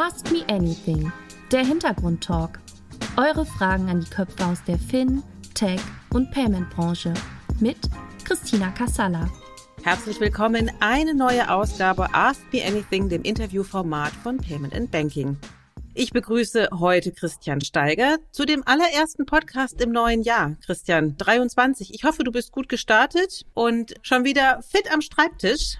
Ask Me Anything, der Hintergrundtalk. Eure Fragen an die Köpfe aus der Fin, Tech und Payment-Branche mit Christina Kassala. Herzlich willkommen in eine neue Ausgabe Ask Me Anything, dem Interviewformat von Payment and Banking. Ich begrüße heute Christian Steiger zu dem allerersten Podcast im neuen Jahr. Christian, 23. Ich hoffe, du bist gut gestartet und schon wieder fit am Schreibtisch.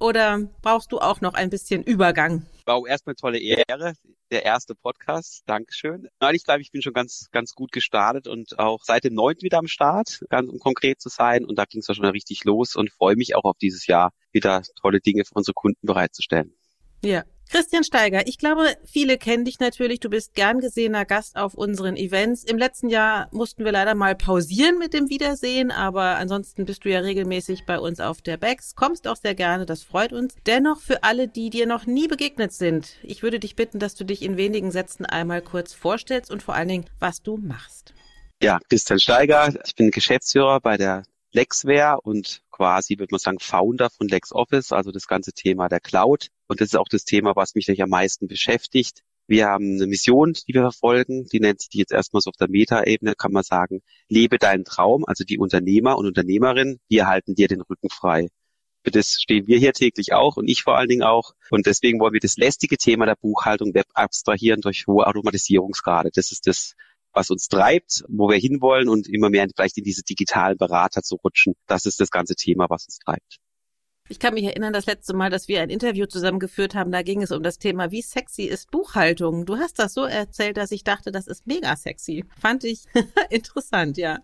Oder brauchst du auch noch ein bisschen Übergang? Wow, erstmal tolle Ehre. Der erste Podcast. Dankeschön. Nein, ich glaube, ich bin schon ganz, ganz gut gestartet und auch seit dem 9. wieder am Start, ganz um konkret zu sein. Und da ging es ja schon richtig los und freue mich auch auf dieses Jahr, wieder tolle Dinge für unsere Kunden bereitzustellen. Ja, Christian Steiger, ich glaube, viele kennen dich natürlich. Du bist gern gesehener Gast auf unseren Events. Im letzten Jahr mussten wir leider mal pausieren mit dem Wiedersehen, aber ansonsten bist du ja regelmäßig bei uns auf der Bex, kommst auch sehr gerne, das freut uns. Dennoch für alle, die dir noch nie begegnet sind, ich würde dich bitten, dass du dich in wenigen Sätzen einmal kurz vorstellst und vor allen Dingen, was du machst. Ja, Christian Steiger, ich bin Geschäftsführer bei der Lexware und quasi, würde man sagen, Founder von LexOffice, also das ganze Thema der Cloud. Und das ist auch das Thema, was mich natürlich am meisten beschäftigt. Wir haben eine Mission, die wir verfolgen, die nennt sich jetzt erstmal so auf der Meta-Ebene, kann man sagen, lebe deinen Traum, also die Unternehmer und Unternehmerinnen, wir halten dir den Rücken frei. Für das stehen wir hier täglich auch und ich vor allen Dingen auch. Und deswegen wollen wir das lästige Thema der Buchhaltung Web abstrahieren durch hohe Automatisierungsgrade. Das ist das, was uns treibt, wo wir hinwollen und immer mehr vielleicht in diese digitalen Berater zu rutschen. Das ist das ganze Thema, was uns treibt. Ich kann mich erinnern, das letzte Mal, dass wir ein Interview zusammengeführt haben, da ging es um das Thema, wie sexy ist Buchhaltung? Du hast das so erzählt, dass ich dachte, das ist mega sexy. Fand ich interessant, ja.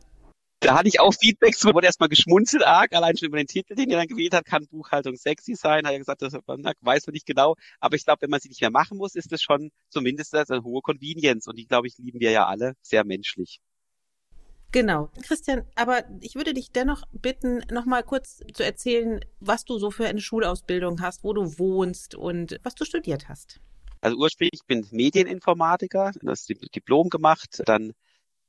Da hatte ich auch Feedback zu, wurde erstmal geschmunzelt arg, allein schon über den Titel, den er dann gewählt hat, kann Buchhaltung sexy sein, hat er gesagt, das weiß man nicht genau, aber ich glaube, wenn man sie nicht mehr machen muss, ist das schon zumindest eine hohe Convenience und die, glaube ich, lieben wir ja alle sehr menschlich. Genau. Christian, aber ich würde dich dennoch bitten, nochmal kurz zu erzählen, was du so für eine Schulausbildung hast, wo du wohnst und was du studiert hast. Also ursprünglich bin ich Medieninformatiker, das Diplom gemacht, dann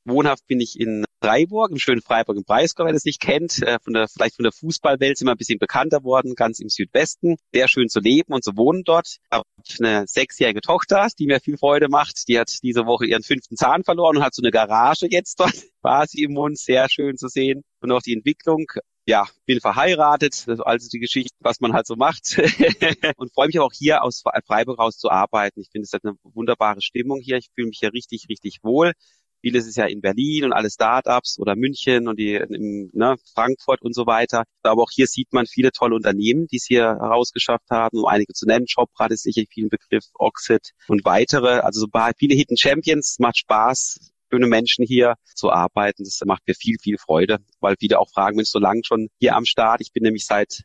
Wohnhaft bin ich in Freiburg, im schönen Freiburg im Breisgau, wer das nicht kennt. Äh, von der, vielleicht von der Fußballwelt sind wir ein bisschen bekannter worden, ganz im Südwesten. Sehr schön zu leben und zu wohnen dort. Ich habe eine sechsjährige Tochter, die mir viel Freude macht. Die hat diese Woche ihren fünften Zahn verloren und hat so eine Garage jetzt dort quasi im Mund. Sehr schön zu sehen. Und auch die Entwicklung ja, bin verheiratet, also die Geschichte, was man halt so macht. und freue mich auch hier aus Freiburg raus zu arbeiten. Ich finde, es hat eine wunderbare Stimmung hier. Ich fühle mich hier richtig, richtig wohl. Vieles ist ja in Berlin und alle Startups oder München und die in ne, Frankfurt und so weiter. Aber auch hier sieht man viele tolle Unternehmen, die es hier herausgeschafft haben, um einige zu nennen. Jobrad ist sicher vielen Begriff, Oxid und weitere. Also so viele Hidden Champions, macht Spaß, schöne Menschen hier zu arbeiten. Das macht mir viel, viel Freude, weil viele auch fragen, Mensch, so lange schon hier am Start. Ich bin nämlich seit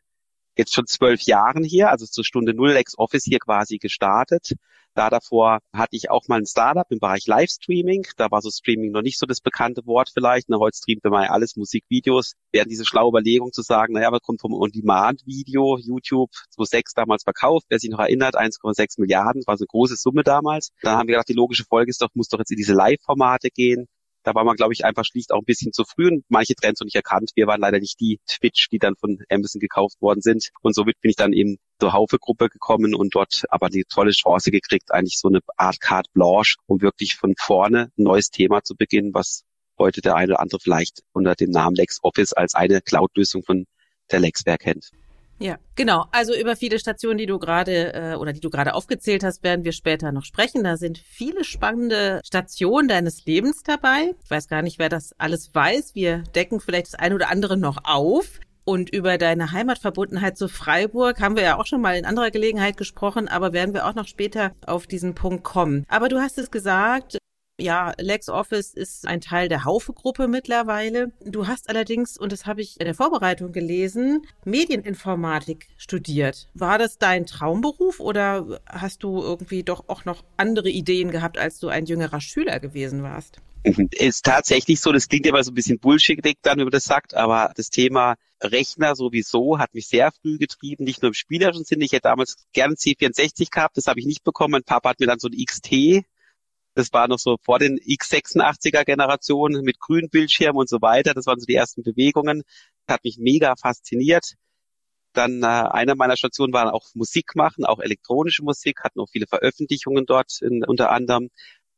jetzt schon zwölf Jahren hier, also zur Stunde Null Ex Office hier quasi gestartet. Da davor hatte ich auch mal ein Startup im Bereich Livestreaming. Da war so Streaming noch nicht so das bekannte Wort vielleicht. Na, heute streamt man ja alles, Musik, Videos. Während diese schlaue Überlegung zu sagen, naja, was kommt vom On-Demand-Video, YouTube 2006 damals verkauft, wer sich noch erinnert, 1,6 Milliarden, das war so eine große Summe damals. Dann haben wir gedacht, die logische Folge ist doch, muss doch jetzt in diese Live-Formate gehen. Da war man, glaube ich, einfach schlicht auch ein bisschen zu früh und manche Trends noch nicht erkannt. Wir waren leider nicht die Twitch, die dann von Amazon gekauft worden sind. Und somit bin ich dann eben zur Haufe-Gruppe gekommen und dort aber die tolle Chance gekriegt, eigentlich so eine Art Carte Blanche, um wirklich von vorne ein neues Thema zu beginnen, was heute der eine oder andere vielleicht unter dem Namen LexOffice als eine Cloud-Lösung von der Lexware kennt. Ja, genau. Also über viele Stationen, die du gerade äh, oder die du gerade aufgezählt hast, werden wir später noch sprechen. Da sind viele spannende Stationen deines Lebens dabei. Ich weiß gar nicht, wer das alles weiß. Wir decken vielleicht das eine oder andere noch auf. Und über deine Heimatverbundenheit zu Freiburg haben wir ja auch schon mal in anderer Gelegenheit gesprochen, aber werden wir auch noch später auf diesen Punkt kommen. Aber du hast es gesagt, ja, LexOffice ist ein Teil der Haufe-Gruppe mittlerweile. Du hast allerdings, und das habe ich in der Vorbereitung gelesen, Medieninformatik studiert. War das dein Traumberuf oder hast du irgendwie doch auch noch andere Ideen gehabt, als du ein jüngerer Schüler gewesen warst? Ist tatsächlich so, das klingt immer so ein bisschen bullshit dann, wenn man das sagt, aber das Thema Rechner sowieso hat mich sehr früh getrieben, nicht nur im spielerischen Sinne. Ich hätte damals gerne C64 gehabt, das habe ich nicht bekommen. Mein Papa hat mir dann so ein XT das war noch so vor den x86er Generationen mit grünen Bildschirmen und so weiter. Das waren so die ersten Bewegungen. Das hat mich mega fasziniert. Dann äh, einer meiner Stationen war auch Musik machen, auch elektronische Musik, hatten auch viele Veröffentlichungen dort in, unter anderem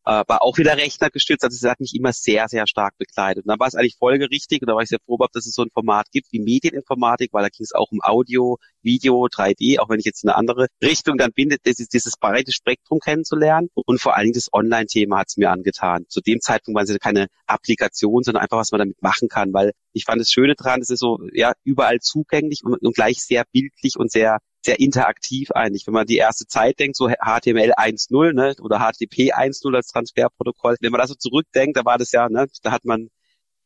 äh, war auch wieder Rechner gestützt. Also es hat mich immer sehr, sehr stark begleitet. Und dann war es eigentlich folgerichtig und da war ich sehr froh, dass es so ein Format gibt wie Medieninformatik, weil da ging es auch um Audio, Video, 3D, auch wenn ich jetzt in eine andere Richtung dann bin, dieses, dieses breite Spektrum kennenzulernen. Und vor allen Dingen das Online-Thema hat es mir angetan. Zu dem Zeitpunkt waren es keine Applikation, sondern einfach, was man damit machen kann, weil ich fand das Schöne dran, es ist so ja überall zugänglich und, und gleich sehr bildlich und sehr sehr interaktiv eigentlich. Wenn man die erste Zeit denkt, so HTML 1.0 ne, oder HTTP 1.0 als Transferprotokoll, wenn man da so zurückdenkt, da war das ja, ne, da hat man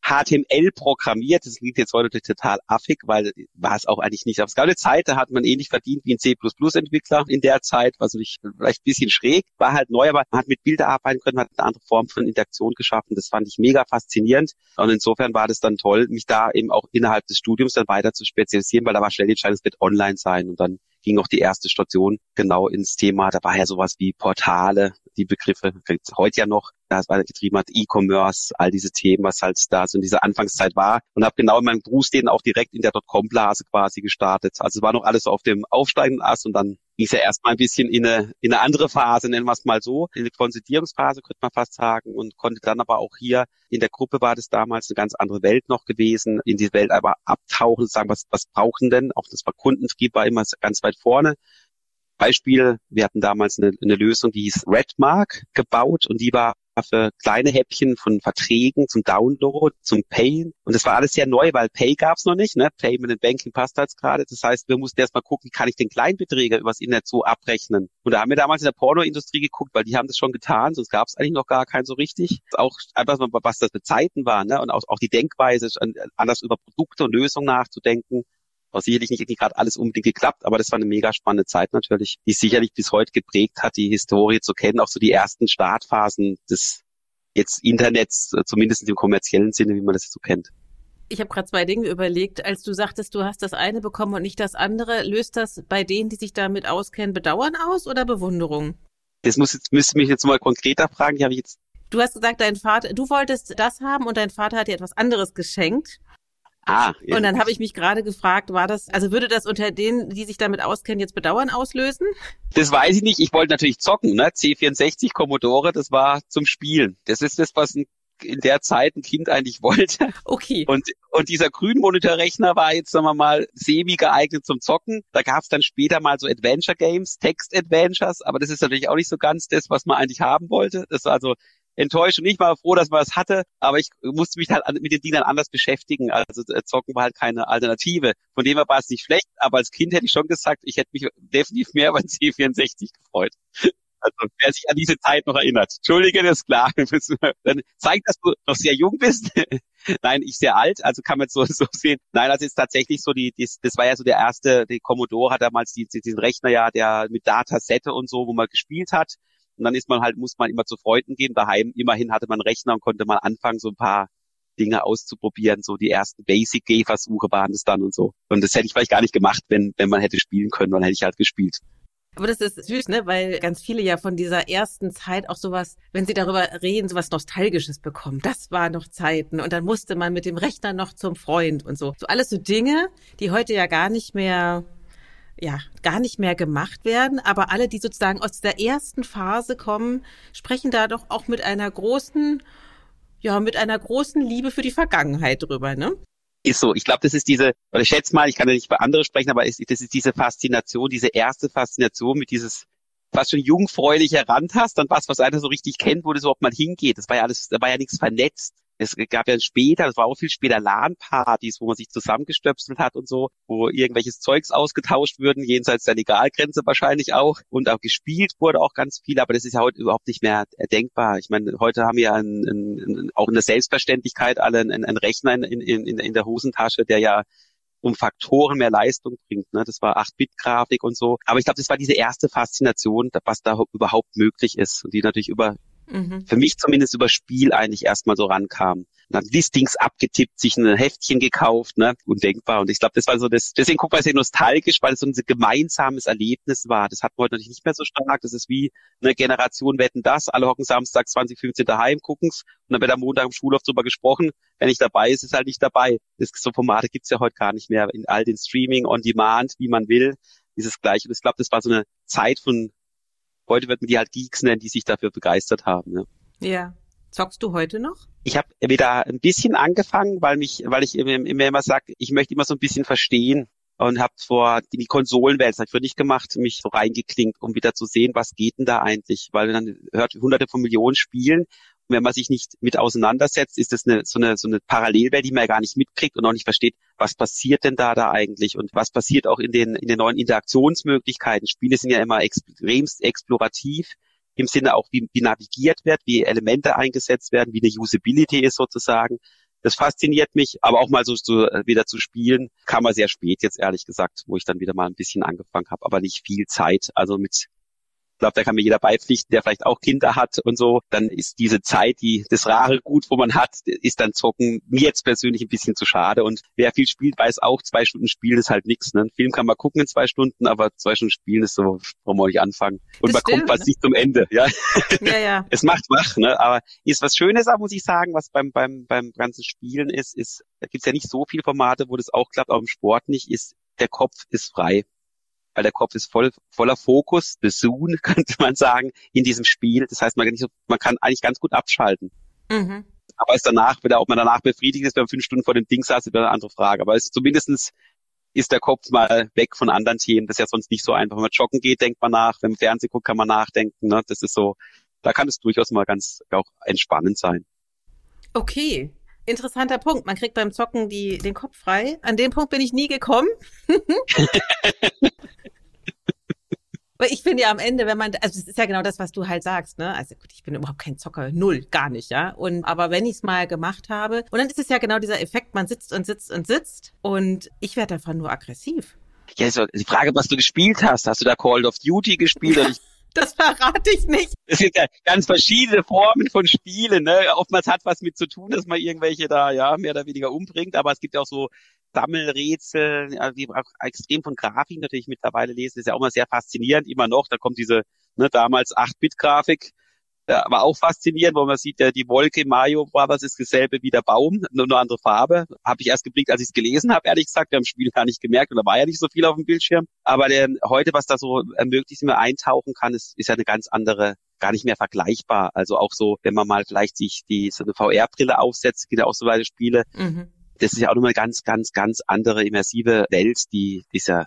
HTML programmiert. Das klingt jetzt heute total affig, weil war es auch eigentlich nicht. Aber es gab eine Zeit, da hat man ähnlich verdient wie ein C++-Entwickler in der Zeit, was natürlich vielleicht ein bisschen schräg, war halt neu, aber man hat mit Bilder arbeiten können, hat eine andere Form von Interaktion geschaffen. Das fand ich mega faszinierend. Und insofern war das dann toll, mich da eben auch innerhalb des Studiums dann weiter zu spezialisieren, weil da war schnell die Entscheidung, es wird online sein. Und dann ging auch die erste Station genau ins Thema. Da war ja sowas wie Portale, die Begriffe heute ja noch, das war getrieben hat, E-Commerce, all diese Themen, was halt da so in dieser Anfangszeit war. Und habe genau in meinem Berufsleben auch direkt in der Dotcom-Blase quasi gestartet. Also war noch alles auf dem aufsteigenden Ast und dann ging ja erstmal ein bisschen in eine, in eine andere Phase, nennen wir es mal so, in eine Konsolidierungsphase, könnte man fast sagen, und konnte dann aber auch hier in der Gruppe war das damals eine ganz andere Welt noch gewesen, in die Welt aber abtauchen, sagen, was, was brauchen denn? Auch das war Kundentrieb war immer ganz weit vorne. Beispiel, wir hatten damals eine, eine Lösung, die hieß Redmark gebaut und die war für kleine Häppchen von Verträgen zum Download, zum Pay. Und das war alles sehr neu, weil Pay gab's noch nicht. Ne? Payment and Banking passt jetzt gerade. Das heißt, wir mussten erst mal gucken, wie kann ich den Kleinbeträger übers Internet so abrechnen. Und da haben wir damals in der Pornoindustrie geguckt, weil die haben das schon getan, sonst gab's eigentlich noch gar keinen so richtig. Auch einfach, was das für Zeiten waren ne? und auch, auch die Denkweise, anders über Produkte und Lösungen nachzudenken auch sicherlich nicht gerade alles unbedingt geklappt, aber das war eine mega spannende Zeit natürlich, die sicherlich bis heute geprägt hat, die Historie zu kennen, auch so die ersten Startphasen des jetzt Internets, äh, zumindest im kommerziellen Sinne, wie man das so kennt. Ich habe gerade zwei Dinge überlegt. Als du sagtest, du hast das eine bekommen und nicht das andere, löst das bei denen, die sich damit auskennen, Bedauern aus oder Bewunderung? Das muss jetzt, müsste mich jetzt mal konkreter fragen. Die habe ich jetzt. Du hast gesagt, dein Vater, du wolltest das haben und dein Vater hat dir etwas anderes geschenkt. Ah, ja. Und dann habe ich mich gerade gefragt, war das, also würde das unter denen, die sich damit auskennen, jetzt Bedauern auslösen? Das weiß ich nicht. Ich wollte natürlich zocken, ne? C64 Commodore, das war zum Spielen. Das ist das, was ein in der Zeit ein Kind eigentlich wollte. Okay. Und, und dieser Grünmonitorrechner war jetzt, sagen wir mal, semi geeignet zum Zocken. Da gab es dann später mal so Adventure Games, Text-Adventures, aber das ist natürlich auch nicht so ganz das, was man eigentlich haben wollte. Das war also enttäuscht und ich war froh, dass man das hatte, aber ich musste mich halt mit den Dingen anders beschäftigen. Also äh, Zocken war halt keine Alternative. Von dem her war es nicht schlecht, aber als Kind hätte ich schon gesagt, ich hätte mich definitiv mehr über den C64 gefreut. Also wer sich an diese Zeit noch erinnert. Entschuldige, das ist klar. Dann zeigt, dass du noch sehr jung bist. Nein, ich sehr alt, also kann man so, so sehen. Nein, also ist tatsächlich so, die, die, das war ja so der erste, die Commodore hat damals die, diesen Rechner ja, der mit Datasette und so, wo man gespielt hat. Und dann ist man halt, muss man immer zu Freunden gehen. Daheim immerhin hatte man Rechner und konnte mal anfangen, so ein paar Dinge auszuprobieren. So die ersten Basic-Gehversuche waren es dann und so. Und das hätte ich vielleicht gar nicht gemacht, wenn, wenn man hätte spielen können, dann hätte ich halt gespielt. Aber das ist süß, ne? Weil ganz viele ja von dieser ersten Zeit auch sowas, wenn sie darüber reden, sowas Nostalgisches bekommen. Das war noch Zeiten. Und dann musste man mit dem Rechner noch zum Freund und so. So alles so Dinge, die heute ja gar nicht mehr ja, gar nicht mehr gemacht werden. Aber alle, die sozusagen aus der ersten Phase kommen, sprechen da doch auch mit einer großen, ja, mit einer großen Liebe für die Vergangenheit drüber, ne? Ist so. Ich glaube, das ist diese, oder ich schätze mal, ich kann ja nicht bei anderen sprechen, aber ist, das ist diese Faszination, diese erste Faszination mit dieses fast schon jungfräulich herantastet, dann was, was einer so richtig kennt, wo das überhaupt mal hingeht. Das war ja alles, da war ja nichts vernetzt. Es gab ja später, das war auch viel später LAN-Partys, wo man sich zusammengestöpselt hat und so, wo irgendwelches Zeugs ausgetauscht würden, jenseits der Legalgrenze wahrscheinlich auch. Und auch gespielt wurde auch ganz viel, aber das ist ja heute überhaupt nicht mehr denkbar. Ich meine, heute haben wir ein, ein, ein, auch in der Selbstverständlichkeit alle einen, einen Rechner in, in, in, in der Hosentasche, der ja um Faktoren mehr Leistung bringt. Ne? Das war 8-Bit-Grafik und so. Aber ich glaube, das war diese erste Faszination, was da überhaupt möglich ist und die natürlich über mhm. für mich zumindest über Spiel eigentlich erstmal so rankam. Dann Listings abgetippt, sich ein Heftchen gekauft, ne, undenkbar. Und ich glaube, das war so das, deswegen guck mal sehr nostalgisch, weil es so ein gemeinsames Erlebnis war. Das hat man heute natürlich nicht mehr so stark. Das ist wie eine Generation wetten das. Alle hocken Samstag 2015 daheim, gucken's und dann wird am Montag im Schulhof drüber gesprochen. Wenn nicht dabei ist, ist halt nicht dabei. Das, so Formate gibt's ja heute gar nicht mehr in all den Streaming, on Demand, wie man will. Dieses gleiche. Und ich glaube, das war so eine Zeit von Heute wird man die halt Geeks nennen, die sich dafür begeistert haben. Ja. ja. Zockst du heute noch? Ich habe wieder ein bisschen angefangen, weil mich, weil ich immer, immer sage, ich möchte immer so ein bisschen verstehen und habe vor die Konsolenwelt, das habe ich für nicht gemacht, mich so reingeklinkt, um wieder zu sehen, was geht denn da eigentlich, weil man dann hört hunderte von Millionen Spielen wenn man sich nicht mit auseinandersetzt, ist das eine, so, eine, so eine Parallelwelt, die man ja gar nicht mitkriegt und auch nicht versteht, was passiert denn da da eigentlich und was passiert auch in den, in den neuen Interaktionsmöglichkeiten. Spiele sind ja immer extremst explorativ im Sinne auch, wie, wie navigiert wird, wie Elemente eingesetzt werden, wie eine Usability ist sozusagen. Das fasziniert mich, aber auch mal so, so wieder zu spielen, kam mal sehr spät jetzt ehrlich gesagt, wo ich dann wieder mal ein bisschen angefangen habe, aber nicht viel Zeit. Also mit glaube, da kann mir jeder beipflichten, der vielleicht auch Kinder hat und so. Dann ist diese Zeit, die das rare Gut, wo man hat, ist dann Zocken mir jetzt persönlich ein bisschen zu schade. Und wer viel spielt, weiß auch, zwei Stunden spielen ist halt nichts. Ne? Ein Film kann man gucken in zwei Stunden, aber zwei Stunden spielen ist so, brauchen wir nicht anfangen. Und das man stimmt, kommt fast ne? nicht zum Ende. Ja, ja. ja. es macht wach, ne? Aber ist was Schönes, auch, muss ich sagen, was beim, beim, beim ganzen Spielen ist, ist, da gibt's ja nicht so viele Formate, wo das auch klappt, auch im Sport nicht, ist, der Kopf ist frei weil der Kopf ist voll, voller Fokus, Besun, könnte man sagen, in diesem Spiel. Das heißt, man kann, nicht so, man kann eigentlich ganz gut abschalten. Mhm. Aber es danach, wieder, ob man danach befriedigt ist, wenn man fünf Stunden vor dem Ding saß, ist eine andere Frage. Aber es zumindestens ist der Kopf mal weg von anderen Themen. Das ist ja sonst nicht so einfach. Wenn man joggen geht, denkt man nach. Wenn man Fernsehen guckt, kann man nachdenken. Ne? Das ist so, da kann es durchaus mal ganz auch entspannend sein. Okay. Interessanter Punkt. Man kriegt beim Zocken die, den Kopf frei. An den Punkt bin ich nie gekommen. Weil ich finde ja am Ende, wenn man, also es ist ja genau das, was du halt sagst, ne? Also gut, ich bin überhaupt kein Zocker, null, gar nicht, ja. Und aber wenn ich es mal gemacht habe, und dann ist es ja genau dieser Effekt, man sitzt und sitzt und sitzt und ich werde davon nur aggressiv. Ja, so die Frage, was du gespielt hast. Hast du da Call of Duty gespielt? oder Das verrate ich nicht. Es gibt ja ganz verschiedene Formen von Spielen. Ne? Oftmals hat was mit zu tun, dass man irgendwelche da ja mehr oder weniger umbringt, aber es gibt ja auch so Sammelrätsel, die auch extrem von Grafik natürlich mittlerweile lesen. Das ist ja auch immer sehr faszinierend, immer noch. Da kommt diese ne, damals 8-Bit-Grafik aber auch faszinierend, wo man sieht, ja, die Wolke Mario Brothers ist dasselbe wie der Baum, nur eine andere Farbe. Habe ich erst geblickt, als ich es gelesen habe, ehrlich gesagt. Wir haben im Spiel gar nicht gemerkt und da war ja nicht so viel auf dem Bildschirm. Aber der, heute, was da so ermöglicht, wenn man eintauchen kann, ist, ist ja eine ganz andere gar nicht mehr vergleichbar. Also auch so, wenn man mal vielleicht sich die so eine VR-Brille aufsetzt, gibt ja auch so weite Spiele. Mhm. Das ist ja auch nochmal eine ganz, ganz, ganz andere immersive Welt, die dieser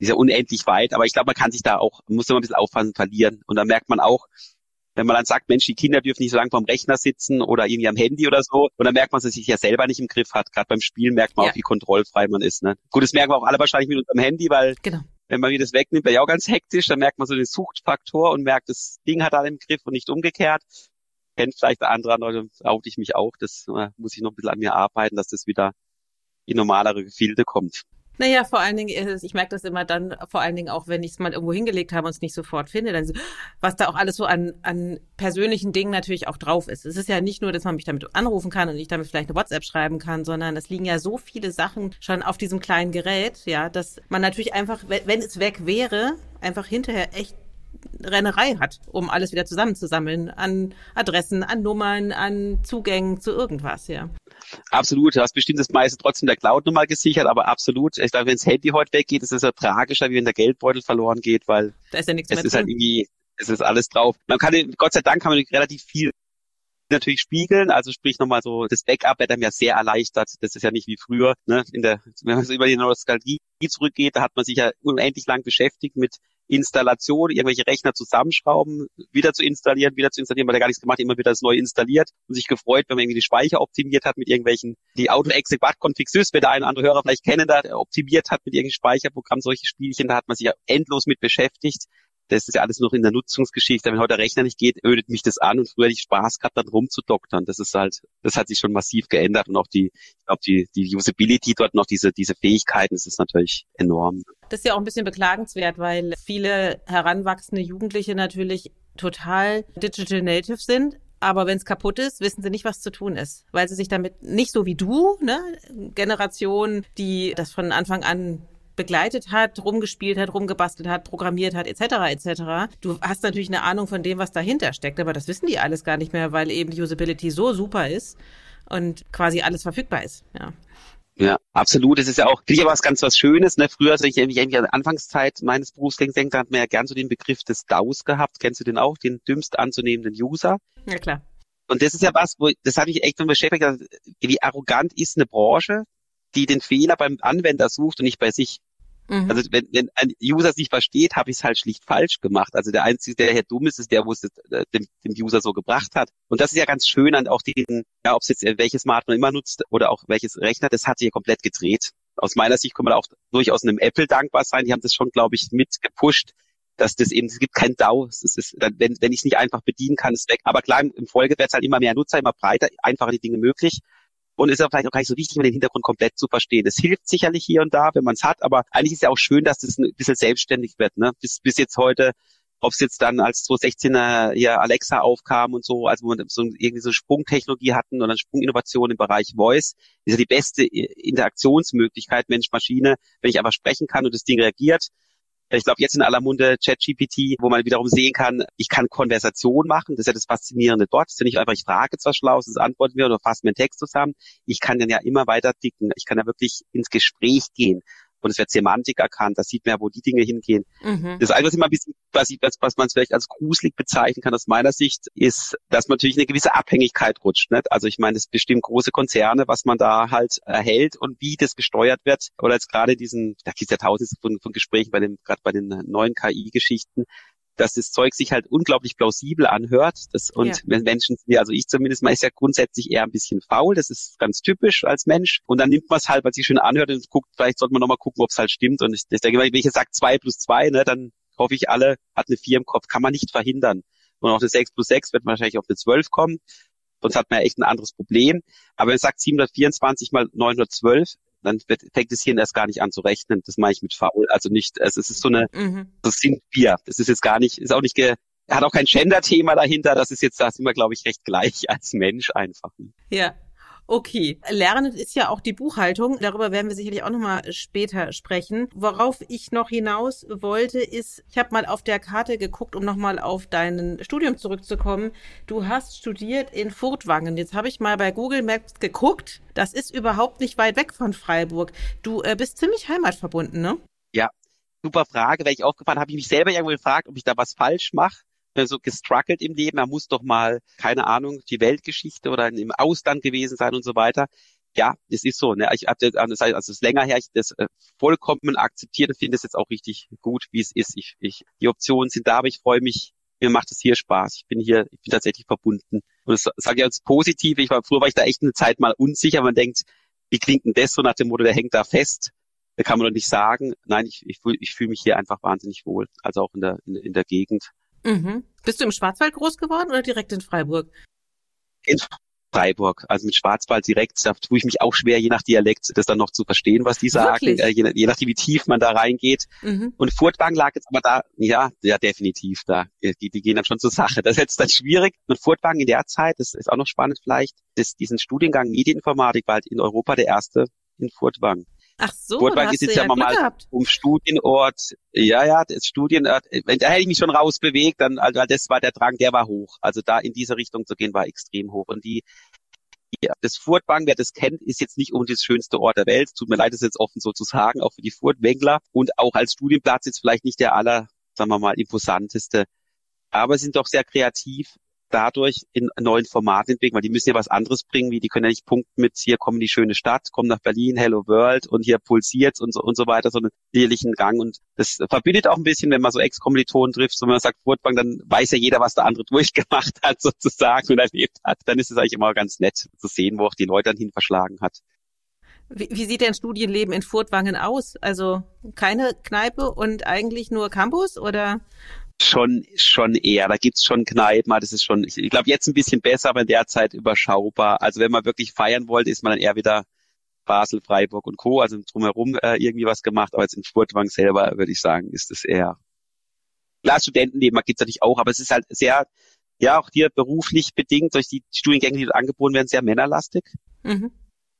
die ist ja unendlich weit, aber ich glaube, man kann sich da auch, muss immer ein bisschen aufpassen, verlieren. Und da merkt man auch, wenn man dann sagt, Mensch, die Kinder dürfen nicht so lange vorm Rechner sitzen oder irgendwie am Handy oder so, und dann merkt man, dass es sich ja selber nicht im Griff hat. Gerade beim Spielen merkt man ja. auch, wie kontrollfrei man ist. Ne? Gut, das merken wir auch alle wahrscheinlich mit unserem Handy, weil genau. wenn man mir das wegnimmt, wäre ja auch ganz hektisch, dann merkt man so den Suchtfaktor und merkt, das Ding hat alle im Griff und nicht umgekehrt. Kennt vielleicht der andere Leute, oute ich mich auch. Das äh, muss ich noch ein bisschen an mir arbeiten, dass das wieder in normalere Gefilde kommt. Naja, vor allen Dingen, ich merke das immer dann, vor allen Dingen auch, wenn ich es mal irgendwo hingelegt habe und es nicht sofort finde, dann so, was da auch alles so an, an persönlichen Dingen natürlich auch drauf ist. Es ist ja nicht nur, dass man mich damit anrufen kann und ich damit vielleicht eine WhatsApp schreiben kann, sondern es liegen ja so viele Sachen schon auf diesem kleinen Gerät, ja, dass man natürlich einfach, wenn es weg wäre, einfach hinterher echt Rennerei hat, um alles wieder zusammenzusammeln an Adressen, an Nummern, an Zugängen zu irgendwas, ja. Absolut, du hast bestimmt das meiste trotzdem der Cloud-Nummer gesichert, aber absolut. Ich glaube, wenn das Handy heute weggeht, ist es ja tragischer, wie wenn der Geldbeutel verloren geht, weil da ist ja nichts es mehr ist halt drin. halt irgendwie, es ist alles drauf. Man kann, Gott sei Dank kann man relativ viel natürlich spiegeln, also sprich nochmal so, das Backup wird einem ja sehr erleichtert. Das ist ja nicht wie früher, ne, in der, wenn man so über die Nostalgie zurückgeht, da hat man sich ja unendlich lang beschäftigt mit Installation, irgendwelche Rechner zusammenschrauben, wieder zu installieren, wieder zu installieren, weil er gar nichts gemacht, immer wieder das neu installiert und sich gefreut, wenn man irgendwie die Speicher optimiert hat mit irgendwelchen, die Auto-Exec Config Sys, wer der eine oder andere Hörer vielleicht kennen, da optimiert hat mit irgendwelchen Speicherprogrammen, solche Spielchen, da hat man sich ja endlos mit beschäftigt das ist ja alles noch in der Nutzungsgeschichte. Wenn heute der Rechner nicht geht, ödet mich das an und früher hätte ich Spaß gehabt, dann rumzudoktern. Das ist halt, das hat sich schon massiv geändert und auch die, ich glaube, die, die Usability dort noch diese, diese Fähigkeiten, das ist natürlich enorm. Das ist ja auch ein bisschen beklagenswert, weil viele heranwachsende Jugendliche natürlich total digital native sind, aber wenn es kaputt ist, wissen sie nicht, was zu tun ist, weil sie sich damit nicht so wie du, ne, Generation, die das von Anfang an begleitet hat, rumgespielt hat, rumgebastelt hat, programmiert hat, etc. etc. Du hast natürlich eine Ahnung von dem, was dahinter steckt, aber das wissen die alles gar nicht mehr, weil eben die Usability so super ist und quasi alles verfügbar ist. Ja. Ja, absolut. Es ist ja auch, finde ich was ganz was Schönes. Ne? Früher, also ich, ich an Anfangszeit meines Berufslebens denke, hat man ja gern so den Begriff des DAOs gehabt. Kennst du den auch? Den dümmst anzunehmenden User. Ja, klar. Und das ist ja was, wo, das habe ich echt noch beschäftigt. Wie arrogant ist eine Branche, die den Fehler beim Anwender sucht und nicht bei sich. Mhm. Also wenn, wenn ein User es nicht versteht, habe ich es halt schlicht falsch gemacht. Also der Einzige, der hier dumm ist, ist der, wo es äh, dem, dem User so gebracht hat. Und das ist ja ganz schön an auch den, ja, ob es jetzt äh, welches Smartphone immer nutzt oder auch welches Rechner, das hat sich ja komplett gedreht. Aus meiner Sicht kann man auch durchaus einem Apple dankbar sein. Die haben das schon, glaube ich, mitgepusht, dass das eben, es gibt kein DAO. Es ist, wenn, wenn ich es nicht einfach bedienen kann, ist weg. Aber klar, im Folge wird es halt immer mehr Nutzer, immer breiter, einfacher die Dinge möglich und ist auch vielleicht auch gar nicht so wichtig, den Hintergrund komplett zu verstehen. Es hilft sicherlich hier und da, wenn man es hat, aber eigentlich ist ja auch schön, dass das ein bisschen selbstständig wird. Ne? Bis, bis jetzt heute, ob es jetzt dann als 2016er hier Alexa aufkam und so, also wo wir so irgendwie so Sprungtechnologie hatten oder Sprunginnovation im Bereich Voice, ist ja die beste Interaktionsmöglichkeit Mensch-Maschine, wenn ich einfach sprechen kann und das Ding reagiert ich glaube, jetzt in aller Munde ChatGPT, wo man wiederum sehen kann, ich kann Konversation machen. Das ist ja das Faszinierende dort. Das ist ja nicht einfach, ich frage jetzt was Schlaues, das antworten wir oder fassen wir einen Text zusammen. Ich kann dann ja immer weiter dicken. Ich kann ja wirklich ins Gespräch gehen und es wird Semantik erkannt, da sieht man ja, wo die Dinge hingehen. Mhm. Das Einzige, was immer ein bisschen, was, ich, was, was man vielleicht als gruselig bezeichnen kann aus meiner Sicht, ist, dass man natürlich eine gewisse Abhängigkeit rutscht. Nicht? Also ich meine, es bestimmt große Konzerne, was man da halt erhält und wie das gesteuert wird. Oder jetzt gerade diesen, da gibt es ja tausende von, von Gesprächen bei dem, gerade bei den neuen KI-Geschichten, dass das Zeug sich halt unglaublich plausibel anhört. Das, und ja. wenn Menschen, also ich zumindest mal, ist ja grundsätzlich eher ein bisschen faul. Das ist ganz typisch als Mensch. Und dann nimmt man es halt, weil es sich schön anhört und guckt, vielleicht sollte man nochmal gucken, ob es halt stimmt. Und ich, ich denke, wenn ich jetzt sage zwei plus zwei, ne, dann hoffe ich, alle hat eine vier im Kopf. Kann man nicht verhindern. Und auch eine sechs plus sechs wird wahrscheinlich auf eine zwölf kommen. Sonst hat man ja echt ein anderes Problem. Aber wenn man sagt 724 mal 912, dann fängt das Hirn erst gar nicht an zu rechnen. Das mache ich mit faul. Also nicht, also es ist so eine, mhm. das sind wir. Das ist jetzt gar nicht, ist auch nicht, ge, hat auch kein Gender-Thema dahinter. Das ist jetzt, da sind wir, glaube ich, recht gleich als Mensch einfach. Ja. Okay, Lernen ist ja auch die Buchhaltung. Darüber werden wir sicherlich auch nochmal später sprechen. Worauf ich noch hinaus wollte, ist, ich habe mal auf der Karte geguckt, um nochmal auf dein Studium zurückzukommen. Du hast studiert in Furtwangen. Jetzt habe ich mal bei Google Maps geguckt. Das ist überhaupt nicht weit weg von Freiburg. Du äh, bist ziemlich heimatverbunden, ne? Ja, super Frage. Wenn ich aufgefallen habe, ich mich selber irgendwo gefragt, ob ich da was falsch mache so gestruggelt im Leben. Er muss doch mal, keine Ahnung, die Weltgeschichte oder im Ausland gewesen sein und so weiter. Ja, es ist so. Ne? Ich habe das, also es ist länger her, ich das äh, vollkommen akzeptiert und finde es jetzt auch richtig gut, wie es ist. Ich, ich, die Optionen sind da, aber ich freue mich, mir macht es hier Spaß. Ich bin hier, ich bin tatsächlich verbunden. Und das sage ich als Positive. Ich war, früher war ich da echt eine Zeit mal unsicher. Man denkt, wie klingt denn das so nach dem Motto, der hängt da fest? Da kann man doch nicht sagen. Nein, ich, ich, ich fühle mich hier einfach wahnsinnig wohl. Also auch in der, in, in der Gegend. Mhm. Bist du im Schwarzwald groß geworden oder direkt in Freiburg? In Freiburg, also mit Schwarzwald direkt, da tue ich mich auch schwer, je nach Dialekt, das dann noch zu verstehen, was die sagen, äh, je, je, nachdem, wie tief man da reingeht. Mhm. Und Furtwangen lag jetzt aber da, ja, ja, definitiv da. Die, die gehen dann schon zur Sache. Das ist jetzt dann schwierig. Und Furtwangen in der Zeit, das ist auch noch spannend vielleicht, das, diesen Studiengang Medieninformatik war halt in Europa der erste in Furtwangen. Ach so, Furtwangen ist jetzt ja, ja mal gehabt. um Studienort. Ja, ja, das Studienort. Da hätte ich mich schon rausbewegt, dann, also das war der Drang, der war hoch. Also da in diese Richtung zu gehen, war extrem hoch. Und die, die das Furtwangen, wer das kennt, ist jetzt nicht unbedingt das schönste Ort der Welt. Tut mir leid, das jetzt offen so zu sagen, auch für die Furtwängler. Und auch als Studienplatz jetzt vielleicht nicht der aller, sagen wir mal, imposanteste. Aber sind doch sehr kreativ dadurch in neuen Formaten entwickeln, weil die müssen ja was anderes bringen, wie die können ja nicht punkten mit hier kommen die schöne Stadt, kommen nach Berlin, Hello World und hier pulsiert und so und so weiter, so einen ehrlichen Gang und das verbindet auch ein bisschen, wenn man so Ex-Kommilitonen trifft, so wenn man sagt Furtbank, dann weiß ja jeder, was der andere durchgemacht hat sozusagen und erlebt hat, dann ist es eigentlich immer ganz nett zu sehen, wo auch die Leute dann hin verschlagen hat. Wie, wie sieht denn Studienleben in Furtwangen aus? Also keine Kneipe und eigentlich nur Campus oder schon schon eher. Da gibt's schon Kneipen, das ist schon, ich, ich glaube jetzt ein bisschen besser, aber in der Zeit überschaubar. Also wenn man wirklich feiern wollte, ist man dann eher wieder Basel, Freiburg und Co. Also drumherum äh, irgendwie was gemacht, aber jetzt in Furtwang selber würde ich sagen, ist es eher Klar, Studentenleben gibt es natürlich auch, aber es ist halt sehr, ja, auch hier beruflich bedingt durch die Studiengänge, die dort angeboten werden, sehr männerlastig mhm.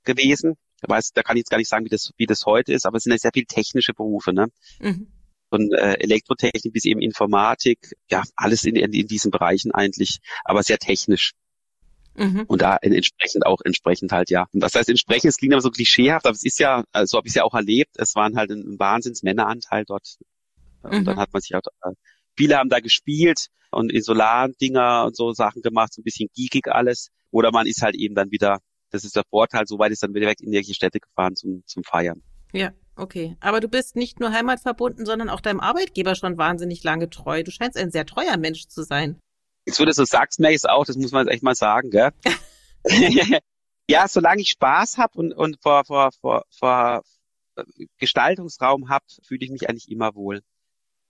gewesen. Ich weiß, da kann ich jetzt gar nicht sagen, wie das, wie das heute ist, aber es sind ja sehr viel technische Berufe, ne? Mhm. Von äh, Elektrotechnik bis eben Informatik, ja, alles in, in, in diesen Bereichen eigentlich, aber sehr technisch. Mhm. Und da entsprechend auch entsprechend halt, ja. Und das heißt, entsprechend, es klingt aber so klischeehaft, aber es ist ja, also so habe ich es ja auch erlebt, es waren halt ein, ein Wahnsinns-Männeranteil dort. Und mhm. dann hat man sich halt, äh, viele haben da gespielt und in Solar-Dinger und so Sachen gemacht, so ein bisschen geekig alles. Oder man ist halt eben dann wieder, das ist der Vorteil, soweit ist dann wieder weg in irgendwelche Städte gefahren zum, zum Feiern. Ja, okay. Aber du bist nicht nur heimatverbunden, sondern auch deinem Arbeitgeber schon wahnsinnig lange treu. Du scheinst ein sehr treuer Mensch zu sein. Jetzt würde so sagst, merke ich auch, das muss man jetzt echt mal sagen, gell? ja, solange ich Spaß habe und, und vor, vor, vor, vor Gestaltungsraum habe, fühle ich mich eigentlich immer wohl.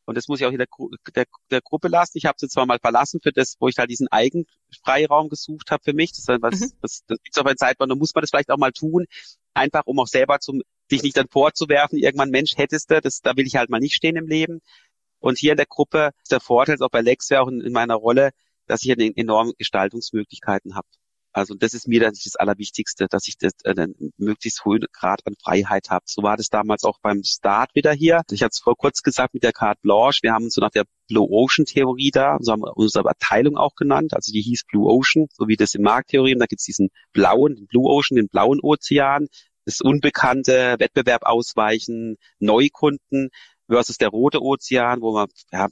Und das muss ich auch in der, der, der Gruppe lassen. Ich habe sie zwar mal verlassen für das, wo ich halt diesen Eigenfreiraum gesucht habe für mich. Das, was, mhm. das, das auf einer Zeit, da muss man das vielleicht auch mal tun, einfach um auch selber zum, sich nicht dann vorzuwerfen, irgendwann Mensch hättest du, das, da will ich halt mal nicht stehen im Leben. Und hier in der Gruppe ist der Vorteil, auch bei Lexware auch in, in meiner Rolle, dass ich enorme Gestaltungsmöglichkeiten habe. Also das ist mir das, das Allerwichtigste, dass ich das, äh, möglichst hohen Grad an Freiheit habe. So war das damals auch beim Start wieder hier. Ich hatte es vor kurz gesagt mit der Carte Blanche. Wir haben uns so nach der Blue Ocean Theorie da, so haben wir unsere Abteilung auch genannt. Also die hieß Blue Ocean, so wie das im Markttheorem. Da gibt's diesen blauen, den Blue Ocean, den blauen Ozean, das Unbekannte, Wettbewerb ausweichen, Neukunden versus der rote Ozean, wo man ja,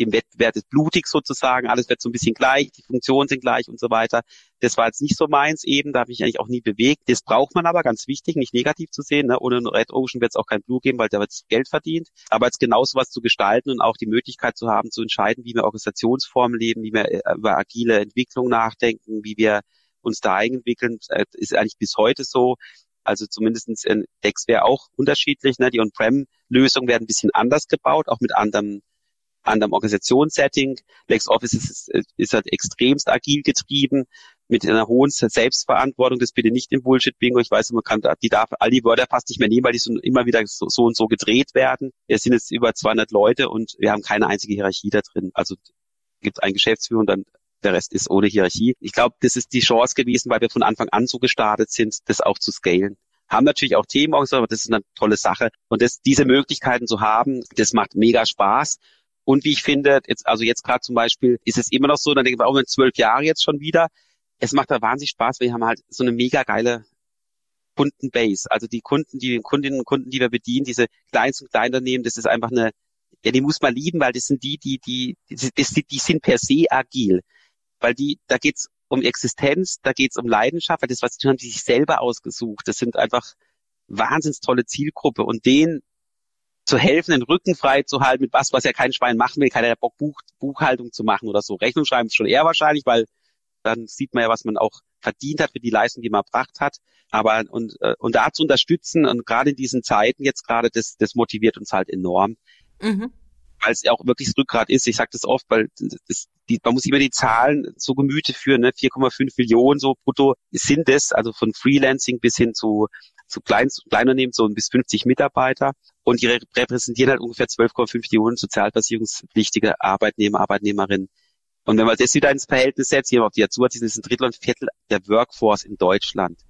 im Wettbewerb ist blutig sozusagen, alles wird so ein bisschen gleich, die Funktionen sind gleich und so weiter. Das war jetzt nicht so meins eben, da habe ich eigentlich auch nie bewegt. Das braucht man aber, ganz wichtig, nicht negativ zu sehen. Ne? Ohne Red Ocean wird es auch kein Blue geben, weil da wird Geld verdient. Aber jetzt genauso was zu gestalten und auch die Möglichkeit zu haben, zu entscheiden, wie wir Organisationsformen leben, wie wir äh, über agile Entwicklung nachdenken, wie wir uns da eigenentwickeln, äh, ist eigentlich bis heute so. Also zumindestens in Dex wäre auch unterschiedlich. Ne? Die On-Prem-Lösungen werden ein bisschen anders gebaut, auch mit anderem anderem Organisationssetting. LexOffice ist, ist halt extremst agil getrieben mit einer hohen Selbstverantwortung. Das bitte nicht im Bullshit-Bingo. Ich weiß, man kann, die darf all die Wörter fast nicht mehr nehmen, weil die so, immer wieder so, so und so gedreht werden. Wir sind jetzt über 200 Leute und wir haben keine einzige Hierarchie da drin. Also gibt es einen Geschäftsführer und dann der Rest ist ohne Hierarchie. Ich glaube, das ist die Chance gewesen, weil wir von Anfang an so gestartet sind, das auch zu scalen haben natürlich auch Themen, aber das ist eine tolle Sache. Und das, diese Möglichkeiten zu haben, das macht mega Spaß. Und wie ich finde, jetzt, also jetzt gerade zum Beispiel, ist es immer noch so, dann denke ich, auch in zwölf Jahre jetzt schon wieder. Es macht da wahnsinnig Spaß, weil wir haben halt so eine mega geile Kundenbase. Also die Kunden, die Kundinnen und Kunden, die wir bedienen, diese Kleinst- und Kleinunternehmen, das ist einfach eine, ja, die muss man lieben, weil das sind die, die, die, die, die, die sind per se agil. Weil die, da geht's um Existenz, da geht's um Leidenschaft, weil das, was die tun, haben die sich selber ausgesucht. Das sind einfach wahnsinns tolle Zielgruppe und denen zu helfen, den Rücken frei zu halten mit was, was ja kein Schwein machen will, keiner Bock Buch, Buchhaltung zu machen oder so. Rechnung schreiben ist schon eher wahrscheinlich, weil dann sieht man ja, was man auch verdient hat für die Leistung, die man erbracht hat. Aber und, äh, und da zu unterstützen und gerade in diesen Zeiten jetzt gerade, das, das motiviert uns halt enorm. Mhm. Weil es ja auch wirklich das Rückgrat ist. Ich sage das oft, weil das, die, man muss immer die Zahlen zu Gemüte führen. Ne? 4,5 Millionen so brutto sind es, also von Freelancing bis hin zu zu klein, Kleinunternehmen, so bis 50 Mitarbeiter. Und die repräsentieren halt ungefähr 12,5 Millionen sozialversicherungspflichtige Arbeitnehmer, Arbeitnehmerinnen. Und wenn man das wieder ins Verhältnis setzt, hier auf die Azur, das ist ein Drittel und Viertel der Workforce in Deutschland.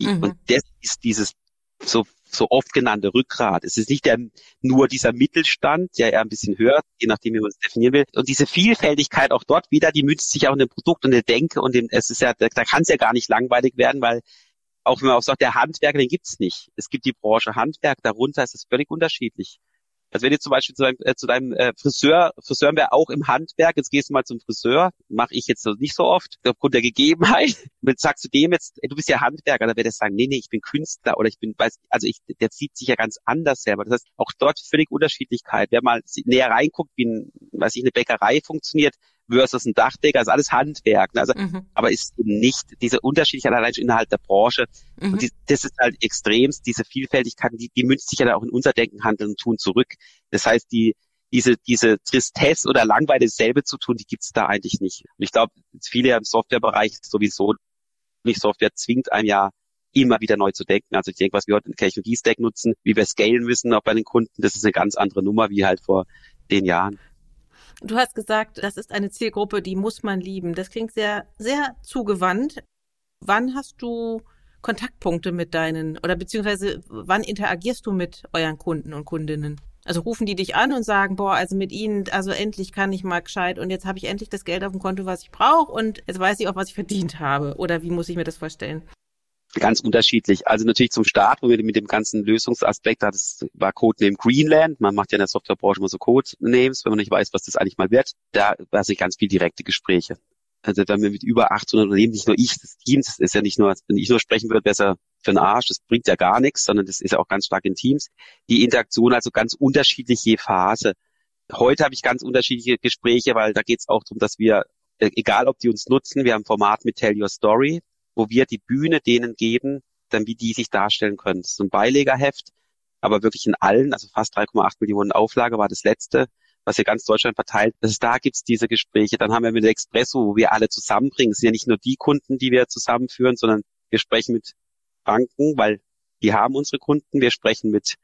Mhm. Und das ist dieses so, so oft genannte Rückgrat. Es ist nicht der, nur dieser Mittelstand, der eher ein bisschen höher, je nachdem, wie man es definieren will. Und diese Vielfältigkeit auch dort wieder, die münzt sich auch in dem Produkt und der Denke und dem, es ist ja, da, da kann es ja gar nicht langweilig werden, weil auch wenn man auch sagt, der Handwerker, den gibt's nicht. Es gibt die Branche Handwerk, darunter ist es völlig unterschiedlich. Also wenn du zum Beispiel zu deinem, äh, zu deinem äh, Friseur, Friseur wäre auch im Handwerk, jetzt gehst du mal zum Friseur, mache ich jetzt nicht so oft, aufgrund der Gegebenheit. Wenn sagst du dem jetzt, ey, du bist ja Handwerker, dann wird er sagen, nee, nee, ich bin Künstler oder ich bin, weiß, also ich, der zieht sich ja ganz anders selber. Das heißt, auch dort völlig Unterschiedlichkeit. Wer mal näher reinguckt, wie ein, weiß ich, eine Bäckerei funktioniert, versus ein Dachdecker, ist alles Handwerk. Ne? Also, mhm. aber ist eben nicht diese Unterschiedlichkeit allein schon innerhalb der Branche. Mhm. Und die, das ist halt extremst, diese Vielfältigkeit, die, die münzt sich ja auch in unser Denken, Handeln und Tun zurück. Das heißt, die, diese, diese Tristesse oder Langweile selber zu tun, die gibt's da eigentlich nicht. Und ich glaube, viele im Softwarebereich sowieso nicht Software zwingt einem ja immer wieder neu zu denken. Also ich denke, was wir heute in Technologie-Stack nutzen, wie wir scalen müssen auch bei den Kunden, das ist eine ganz andere Nummer wie halt vor zehn Jahren. Du hast gesagt, das ist eine Zielgruppe, die muss man lieben. Das klingt sehr, sehr zugewandt. Wann hast du Kontaktpunkte mit deinen oder beziehungsweise wann interagierst du mit euren Kunden und Kundinnen? Also rufen die dich an und sagen, boah, also mit ihnen, also endlich kann ich mal gescheit und jetzt habe ich endlich das Geld auf dem Konto, was ich brauche und jetzt weiß ich auch, was ich verdient habe. Oder wie muss ich mir das vorstellen? Ganz unterschiedlich. Also natürlich zum Start, wo wir mit dem ganzen Lösungsaspekt, das war Codename Greenland. Man macht ja in der Softwarebranche immer so Codenames, wenn man nicht weiß, was das eigentlich mal wird. Da war sich ganz viel direkte Gespräche. Also wenn wir mit über 800 Unternehmen, nicht nur ich, das Team, das ist ja nicht nur, wenn ich nur sprechen würde, besser für den Arsch, das bringt ja gar nichts, sondern das ist ja auch ganz stark in Teams. Die Interaktion also ganz unterschiedlich je Phase. Heute habe ich ganz unterschiedliche Gespräche, weil da geht es auch darum, dass wir, äh, egal ob die uns nutzen, wir haben ein Format mit Tell Your Story, wo wir die Bühne denen geben, dann wie die sich darstellen können. Das ist ein Beilegerheft, aber wirklich in allen, also fast 3,8 Millionen Auflage war das letzte was hier ganz Deutschland verteilt, dass da gibt's diese Gespräche. Dann haben wir mit Expresso, wo wir alle zusammenbringen. Es sind ja nicht nur die Kunden, die wir zusammenführen, sondern wir sprechen mit Banken, weil die haben unsere Kunden. Wir sprechen mit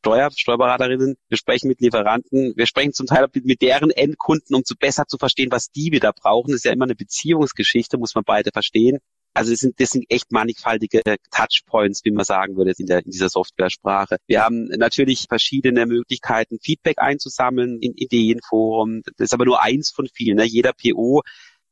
Steuer, Steuerberaterinnen, wir sprechen mit Lieferanten, wir sprechen zum Teil mit deren Endkunden, um zu besser zu verstehen, was die wieder brauchen. Das ist ja immer eine Beziehungsgeschichte, muss man beide verstehen. Also das sind, das sind echt mannigfaltige Touchpoints, wie man sagen würde in, der, in dieser Software-Sprache. Wir haben natürlich verschiedene Möglichkeiten, Feedback einzusammeln in Ideenforum. Das ist aber nur eins von vielen. Ne? Jeder PO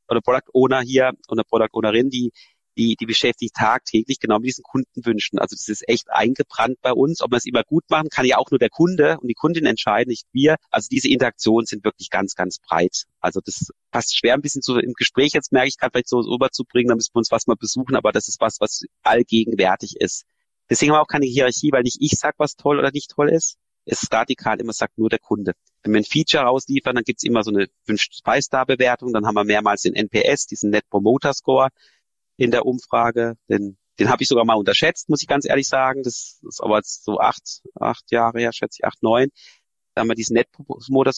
oder Product Owner hier oder Product Ownerin, die die, die beschäftigt tagtäglich genau mit diesen Kundenwünschen. Also das ist echt eingebrannt bei uns. Ob wir es immer gut machen, kann ja auch nur der Kunde und die Kundin entscheiden, nicht wir. Also diese Interaktionen sind wirklich ganz, ganz breit. Also das passt schwer ein bisschen so im Gespräch jetzt merke ich gerade vielleicht so rüberzubringen, da müssen wir uns was mal besuchen, aber das ist was, was allgegenwärtig ist. Deswegen haben wir auch keine Hierarchie, weil nicht ich sag, was toll oder nicht toll ist. Es ist radikal, immer sagt nur der Kunde. Wenn wir ein Feature rausliefern, dann gibt's immer so eine 5-Star-Bewertung, dann haben wir mehrmals den NPS, diesen Net Promoter Score in der Umfrage. Den, den habe ich sogar mal unterschätzt, muss ich ganz ehrlich sagen. Das ist aber jetzt so acht, acht Jahre her, schätze ich, acht, neun. Da haben wir diesen Net Promoter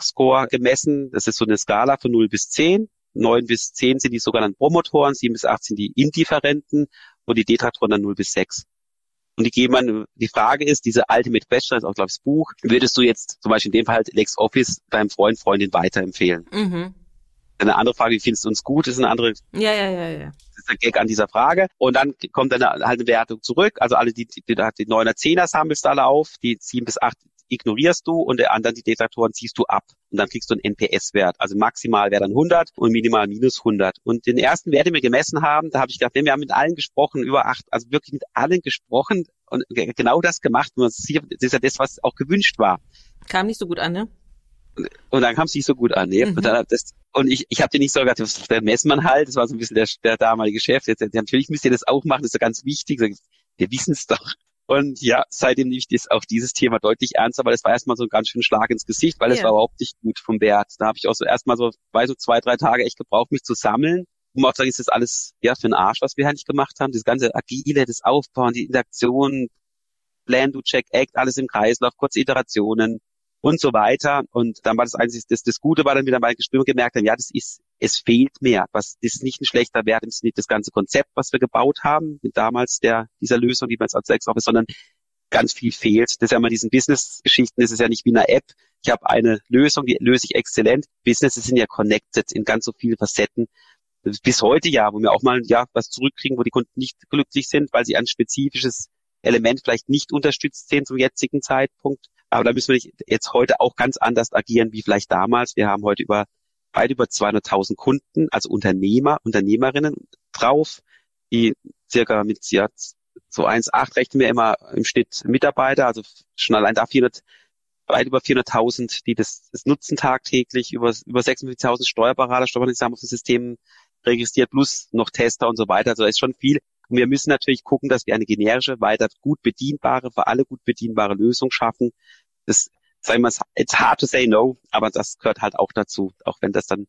Score gemessen. Das ist so eine Skala von 0 bis 10. 9 bis 10 sind die sogenannten Promotoren, 7 bis 8 sind die Indifferenten und die Detraktoren dann 0 bis 6. Und die geben man, die Frage ist, diese Ultimate Question, ist auch, glaube ich, das Buch, würdest du jetzt zum Beispiel in dem Fall halt LexOffice deinem Freund, Freundin weiterempfehlen? Mhm. Eine andere Frage, wie findest du uns gut, ist eine andere. Ja, ja, ja, ja. Das ist der Gag an dieser Frage. Und dann kommt dann halt eine Wertung zurück. Also alle, die, die, die, die 9er, 10er sammelst du alle auf, die 7 bis 8 ignorierst du und der anderen die Detektoren ziehst du ab. Und dann kriegst du einen NPS-Wert. Also maximal wäre dann 100 und minimal minus 100. Und den ersten Wert, den wir gemessen haben, da habe ich gedacht, wir haben mit allen gesprochen, über acht, also wirklich mit allen gesprochen und genau das gemacht. Und das ist ja das, was auch gewünscht war. Kam nicht so gut an, ne? Und dann kam es nicht so gut an. Ne? Mhm. Und, dann, das, und ich, ich habe dir nicht so gesagt, das der Messmann halt, das war so ein bisschen der, der damalige Chef. Jetzt, natürlich müsst ihr das auch machen, das ist ja ganz wichtig. Wir wissen es doch. Und ja, seitdem nehme ich das, auch dieses Thema deutlich ernster, weil das war erstmal so ein ganz schöner Schlag ins Gesicht, weil es ja. war überhaupt nicht gut vom Wert. Da habe ich auch so erstmal so, weiß so zwei, drei Tage echt gebraucht, mich zu sammeln. Um auch zu sagen, ist das alles ja für den Arsch, was wir eigentlich gemacht haben. Das ganze Agile, das Aufbauen, die Interaktion, Plan, do, check, act, alles im Kreislauf, kurze Iterationen und so weiter. Und dann war das eigentlich, das, das Gute war dann wieder bei Gespür gemerkt haben, ja, das ist, es fehlt mehr. Was, das ist nicht ein schlechter Wert im Sinne das ganze Konzept, was wir gebaut haben, mit damals der, dieser Lösung, die wir jetzt als Sex Office, sondern ganz viel fehlt. Das ist ja immer diesen Business-Geschichten, das ist ja nicht wie eine App. Ich habe eine Lösung, die löse ich exzellent. Businesses sind ja connected in ganz so vielen Facetten. Bis heute ja, wo wir auch mal ja was zurückkriegen, wo die Kunden nicht glücklich sind, weil sie ein spezifisches Element vielleicht nicht unterstützt sehen zum jetzigen Zeitpunkt. Aber da müssen wir jetzt heute auch ganz anders agieren wie vielleicht damals. Wir haben heute über weit über 200.000 Kunden, also Unternehmer, Unternehmerinnen drauf, die circa mit ja, so 1,8 rechnen wir immer im Schnitt Mitarbeiter, also schon allein da 400, weit über 400.000, die das, das nutzen tagtäglich, über, über 56.000 Steuerberater, Steuerberater haben auf dem System registriert, plus noch Tester und so weiter. Also da ist schon viel. Und wir müssen natürlich gucken, dass wir eine generische, weiter gut bedienbare, für alle gut bedienbare Lösung schaffen. Das, sagen wir mal, it's hard to say no, aber das gehört halt auch dazu, auch wenn das dann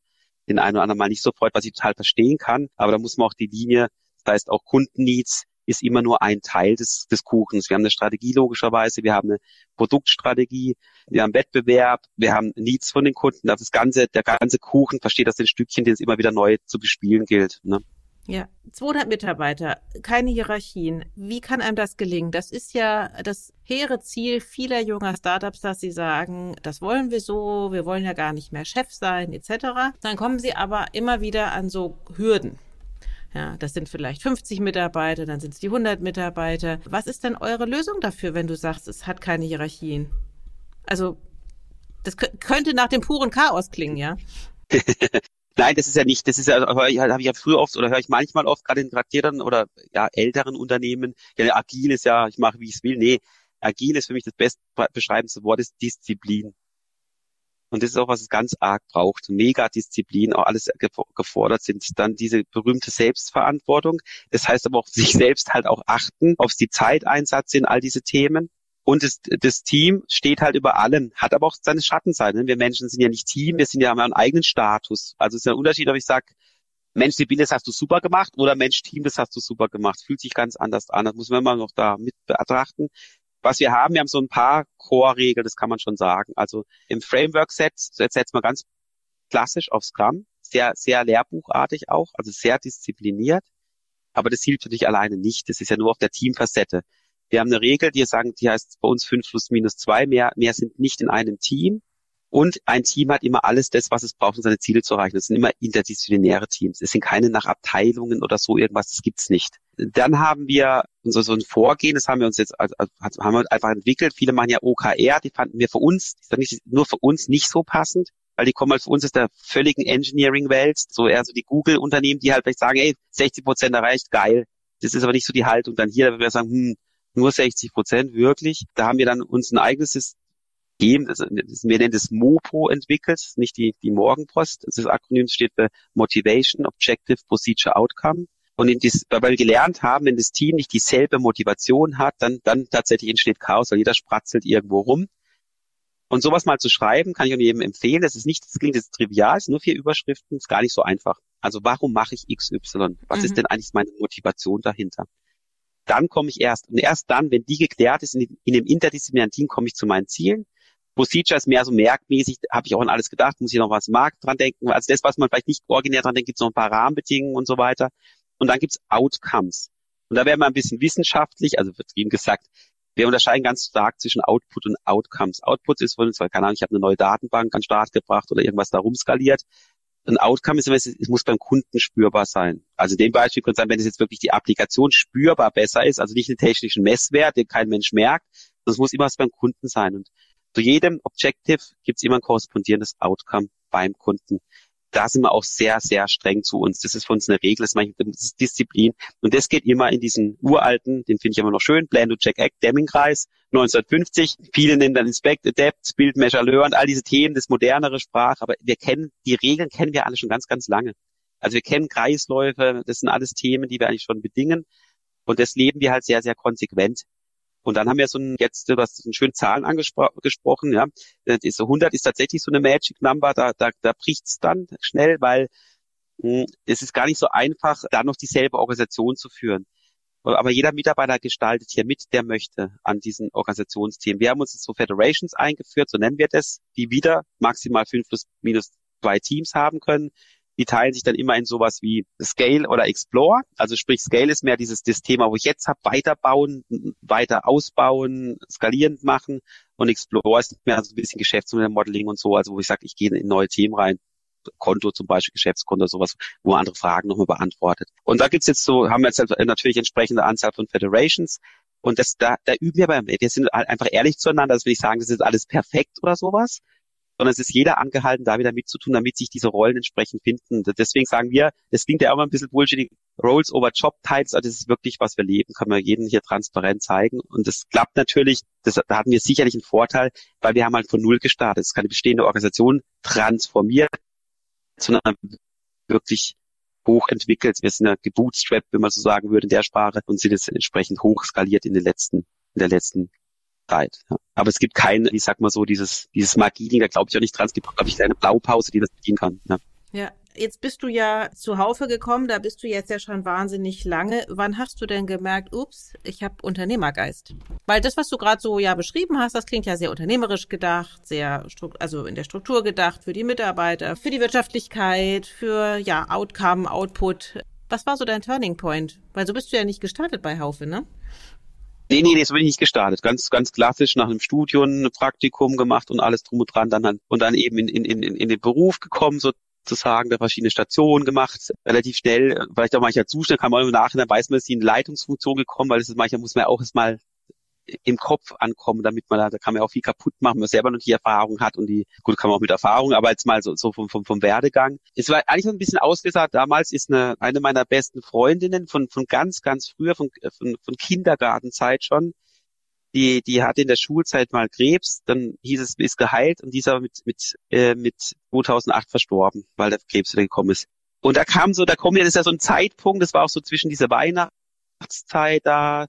den einen oder anderen mal nicht so freut, was ich total verstehen kann. Aber da muss man auch die Linie, das heißt auch Kundenneeds, ist immer nur ein Teil des, des Kuchens. Wir haben eine Strategie logischerweise, wir haben eine Produktstrategie, wir haben Wettbewerb, wir haben Needs von den Kunden. Das ganze, der ganze Kuchen versteht das in Stückchen, den es immer wieder neu zu bespielen gilt. Ne? Ja, 200 Mitarbeiter, keine Hierarchien. Wie kann einem das gelingen? Das ist ja das hehre Ziel vieler junger Startups, dass sie sagen, das wollen wir so, wir wollen ja gar nicht mehr Chef sein, etc. Dann kommen sie aber immer wieder an so Hürden. Ja, das sind vielleicht 50 Mitarbeiter, dann sind es die 100 Mitarbeiter. Was ist denn eure Lösung dafür, wenn du sagst, es hat keine Hierarchien? Also, das könnte nach dem puren Chaos klingen, ja? Nein, das ist ja nicht, das ist ja, habe ich ja früher oft oder höre ich manchmal oft, gerade in Charakteren oder ja, älteren Unternehmen, ja, agil ist ja, ich mache, wie ich es will. Nee, agil ist für mich das best beschreibendste Wort, ist Disziplin. Und das ist auch, was es ganz arg braucht. Mega Disziplin, auch alles gefordert sind. Dann diese berühmte Selbstverantwortung. Das heißt aber auch sich selbst halt auch achten, ob es die Zeiteinsatz sind, all diese Themen. Und das, das Team steht halt über allem, hat aber auch seine Schattenseiten. Wir Menschen sind ja nicht Team, wir sind ja haben einen eigenen Status. Also es ist ein Unterschied, ob ich sage, Mensch, Sibylle, das hast du super gemacht oder Mensch, Team, das hast du super gemacht. Fühlt sich ganz anders an. Das muss man immer noch da mit betrachten. Was wir haben, wir haben so ein paar Core-Regeln, das kann man schon sagen. Also im Framework-Set setzt man ganz klassisch auf Scrum, sehr, sehr lehrbuchartig auch, also sehr diszipliniert. Aber das hilft natürlich alleine nicht. Das ist ja nur auf der Teamfacette. Wir haben eine Regel, die sagen, die heißt bei uns 5 plus minus 2, mehr, mehr sind nicht in einem Team. Und ein Team hat immer alles das, was es braucht, um seine Ziele zu erreichen. Das sind immer interdisziplinäre Teams. Es sind keine nach Abteilungen oder so irgendwas, das gibt's nicht. Dann haben wir so, so ein Vorgehen, das haben wir uns jetzt also, haben wir einfach entwickelt. Viele machen ja OKR, die fanden wir für uns, nur für uns nicht so passend, weil die kommen halt für uns aus der völligen Engineering-Welt, so eher so die Google-Unternehmen, die halt vielleicht sagen, ey, 60 Prozent erreicht, geil. Das ist aber nicht so die Haltung. Dann hier, da wir sagen, hm, nur 60 Prozent wirklich. Da haben wir dann uns ein eigenes System, das, wir nennen das MOPO entwickelt, nicht die, die Morgenpost. Das Akronym steht für Motivation, Objective, Procedure, Outcome. Und in dies, weil wir gelernt haben, wenn das Team nicht dieselbe Motivation hat, dann, dann tatsächlich entsteht Chaos, weil jeder spratzelt irgendwo rum. Und sowas mal zu schreiben, kann ich jedem empfehlen. Das ist nicht, das klingt jetzt trivial, es sind nur vier Überschriften, ist gar nicht so einfach. Also warum mache ich XY? Was mhm. ist denn eigentlich meine Motivation dahinter? Dann komme ich erst. Und erst dann, wenn die geklärt ist, in, in dem interdisziplinären Team, komme ich zu meinen Zielen. Procedure ist mehr so merkmäßig, habe ich auch an alles gedacht, muss ich noch was Markt dran denken. Also das, was man vielleicht nicht originär dran denkt, gibt es noch ein paar Rahmenbedingungen und so weiter. Und dann gibt's Outcomes. Und da wäre man ein bisschen wissenschaftlich, also wird ihm gesagt, wir unterscheiden ganz stark zwischen Output und Outcomes. Output ist von uns, keine Ahnung, ich habe eine neue Datenbank an den Start gebracht oder irgendwas da rumskaliert ein Outcome ist, es muss beim Kunden spürbar sein. Also in dem Beispiel könnte sein, wenn es jetzt wirklich die Applikation spürbar besser ist, also nicht einen technischen Messwert, den kein Mensch merkt, das muss immer was beim Kunden sein. Und zu jedem Objective gibt es immer ein korrespondierendes Outcome beim Kunden da sind wir auch sehr, sehr streng zu uns. Das ist für uns eine Regel, das ist Disziplin. Und das geht immer in diesen uralten, den finde ich immer noch schön, Plan to Check Act, Deming-Kreis, 1950. Viele nennen dann Inspect, Adapt, Build, Measure, Learn, all diese Themen, das modernere Sprache. Aber wir kennen, die Regeln kennen wir alle schon ganz, ganz lange. Also wir kennen Kreisläufe, das sind alles Themen, die wir eigentlich schon bedingen. Und das leben wir halt sehr, sehr konsequent. Und dann haben wir so ein, jetzt, du hast einen schönen Zahlen angesprochen, ja. Das 100 ist tatsächlich so eine Magic Number, da, da, da bricht's dann schnell, weil mh, hm, es ist gar nicht so einfach, da noch dieselbe Organisation zu führen. Aber jeder Mitarbeiter gestaltet hier mit, der möchte an diesen Organisationsthemen. Wir haben uns jetzt so Federations eingeführt, so nennen wir das, die wieder maximal fünf plus minus zwei Teams haben können die teilen sich dann immer in sowas wie Scale oder Explore. Also sprich, Scale ist mehr dieses das Thema, wo ich jetzt habe, weiterbauen, weiter ausbauen, skalierend machen. Und Explore ist mehr so ein bisschen Geschäftsmodell-Modeling und so, also wo ich sage, ich gehe in neue Themen rein. Konto zum Beispiel, Geschäftskonto, sowas, wo man andere Fragen nochmal beantwortet. Und da gibt's jetzt so, haben wir jetzt halt natürlich entsprechende Anzahl von Federations. Und das, da, da üben wir beim, wir sind halt einfach ehrlich zueinander, das will ich sagen, das ist alles perfekt oder sowas sondern es ist jeder angehalten, da wieder mitzutun, damit sich diese Rollen entsprechend finden. Deswegen sagen wir, das klingt ja auch mal ein bisschen bullshit, Roles over Job Titles, also das ist wirklich, was wir leben, können wir jedem hier transparent zeigen. Und das klappt natürlich, das, da hatten wir sicherlich einen Vorteil, weil wir haben halt von Null gestartet. Es ist keine bestehende Organisation transformiert, sondern wirklich hochentwickelt. Wir sind ja gebootstrapped, wenn man so sagen würde, in der Sprache und sind jetzt entsprechend hoch skaliert in den letzten, in der letzten Zeit. Ja. Aber es gibt kein, wie sag mal so, dieses, dieses Magie-Ding, da glaube ich auch nicht dran. Es gibt, glaube ich, eine Blaupause, die das bedienen kann. Ja. ja. Jetzt bist du ja zu Haufe gekommen, da bist du jetzt ja schon wahnsinnig lange. Wann hast du denn gemerkt, ups, ich habe Unternehmergeist? Weil das, was du gerade so ja beschrieben hast, das klingt ja sehr unternehmerisch gedacht, sehr also in der Struktur gedacht, für die Mitarbeiter, für die Wirtschaftlichkeit, für ja Outcome, Output. Was war so dein Turning Point? Weil so bist du ja nicht gestartet bei Haufe, ne? Nee, nee, nee, so bin ich nicht gestartet. Ganz, ganz klassisch nach einem Studium, ein Praktikum gemacht und alles drum und dran, dann, und dann eben in, in, in, in den Beruf gekommen, sozusagen, da verschiedene Stationen gemacht, relativ schnell, vielleicht auch manchmal zu schnell, kann man im Nachhinein weiß man, ist in Leitungsfunktion gekommen, weil es ist manchmal muss man auch erstmal im Kopf ankommen, damit man da, da kann man auch viel kaputt machen, wenn man selber noch die Erfahrung hat und die, gut, kann man auch mit Erfahrung, aber jetzt mal so, so vom, vom, vom Werdegang. Es war eigentlich so ein bisschen ausgesagt, damals ist eine, eine meiner besten Freundinnen von, von ganz, ganz früher, von, von, von Kindergartenzeit schon, die, die hatte in der Schulzeit mal Krebs, dann hieß es, ist geheilt und die ist aber mit, mit, äh, mit 2008 verstorben, weil der Krebs wieder gekommen ist. Und da kam so, da kommt ja, das ist ja so ein Zeitpunkt, das war auch so zwischen dieser Weihnachtszeit da,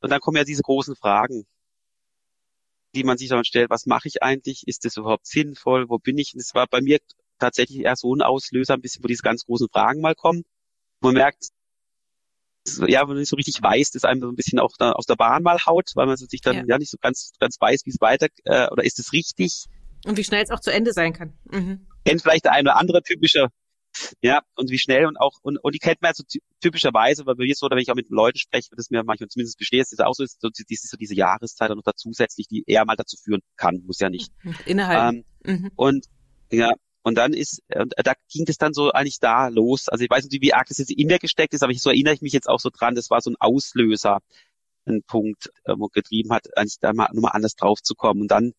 und dann kommen ja diese großen Fragen, die man sich dann stellt, was mache ich eigentlich? Ist das überhaupt sinnvoll? Wo bin ich? Und es war bei mir tatsächlich eher so ein Auslöser, ein bisschen, wo diese ganz großen Fragen mal kommen. Man merkt, ja, wenn man nicht so richtig weiß, dass einem so ein bisschen auch da aus der Bahn mal haut, weil man sich dann ja, ja nicht so ganz, ganz weiß, wie es weiter, äh, oder ist es richtig? Und wie schnell es auch zu Ende sein kann. Mhm. Kennt vielleicht der eine oder andere typische ja, und wie schnell und auch, und, und die kennt man ja so typischerweise, weil bei mir so, wenn ich auch mit Leuten spreche, das mir manchmal zumindest besteht, ist es auch so, ist so, ist so diese Jahreszeit noch da zusätzlich, die eher mal dazu führen kann, muss ja nicht. Mhm. Innerhalb. Ähm, mhm. Und, ja, und dann ist, und da ging es dann so eigentlich da los. Also ich weiß nicht, wie arg das jetzt in mir gesteckt ist, aber ich, so erinnere ich mich jetzt auch so dran, das war so ein Auslöser, ein Punkt, äh, wo getrieben hat, eigentlich da mal nochmal anders drauf zu kommen. Und dann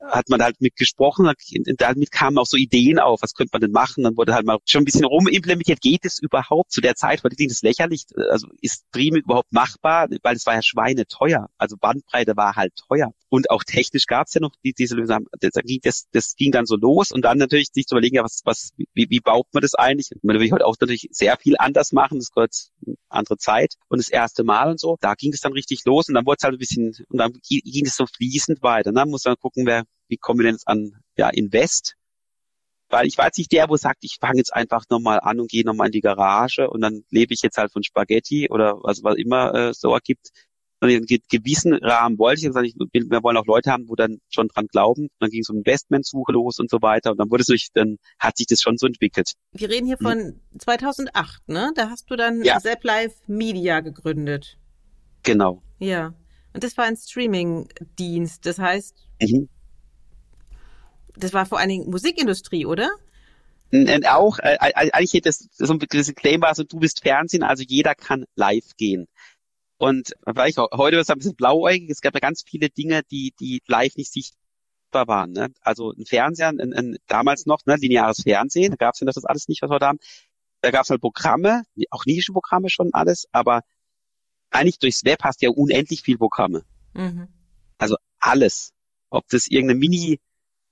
hat man halt mit gesprochen, damit kamen auch so Ideen auf, was könnte man denn machen, dann wurde halt mal schon ein bisschen rumimplementiert, geht es überhaupt zu der Zeit, ich das lächerlich, also ist Streaming überhaupt machbar, weil es war ja Schweine teuer, also Bandbreite war halt teuer und auch technisch gab es ja noch die, diese Lösung, das, das, das ging dann so los und dann natürlich sich zu überlegen, ja, was, was, wie, wie baut man das eigentlich? Man will heute auch natürlich sehr viel anders machen, das gehört andere Zeit und das erste Mal und so, da ging es dann richtig los und dann wurde es halt ein bisschen, und dann ging es so fließend weiter, dann muss man gucken, wer, wie kommen wir denn jetzt an ja, Invest? Weil ich jetzt nicht der, wo sagt, ich fange jetzt einfach nochmal an und gehe nochmal in die Garage und dann lebe ich jetzt halt von Spaghetti oder was, was immer äh, so ergibt. In gewissen Rahmen wollte ich, gesagt, ich wir wollen auch Leute haben, wo dann schon dran glauben. Und dann ging es um Investmentsuche los und so weiter. Und dann wurde es durch, dann hat sich das schon so entwickelt. Wir reden hier von hm. 2008, ne? Da hast du dann ja. Zap Live Media gegründet. Genau. Ja. Und das war ein Streaming-Dienst. Das heißt, mhm das war vor allen Dingen Musikindustrie, oder? Und auch, äh, eigentlich das, so ein Claim war so, du bist Fernsehen, also jeder kann live gehen. Und vielleicht auch, heute ist es ein bisschen blauäugig, es gab ja ganz viele Dinge, die, die live nicht sichtbar waren. Ne? Also ein Fernseher, ein, ein, damals noch, ne, lineares Fernsehen, da gab es ja das alles nicht, was wir da haben. Da gab es halt Programme, auch Nischenprogramme schon alles, aber eigentlich durchs Web hast du ja unendlich viel Programme. Mhm. Also alles. Ob das irgendeine Mini-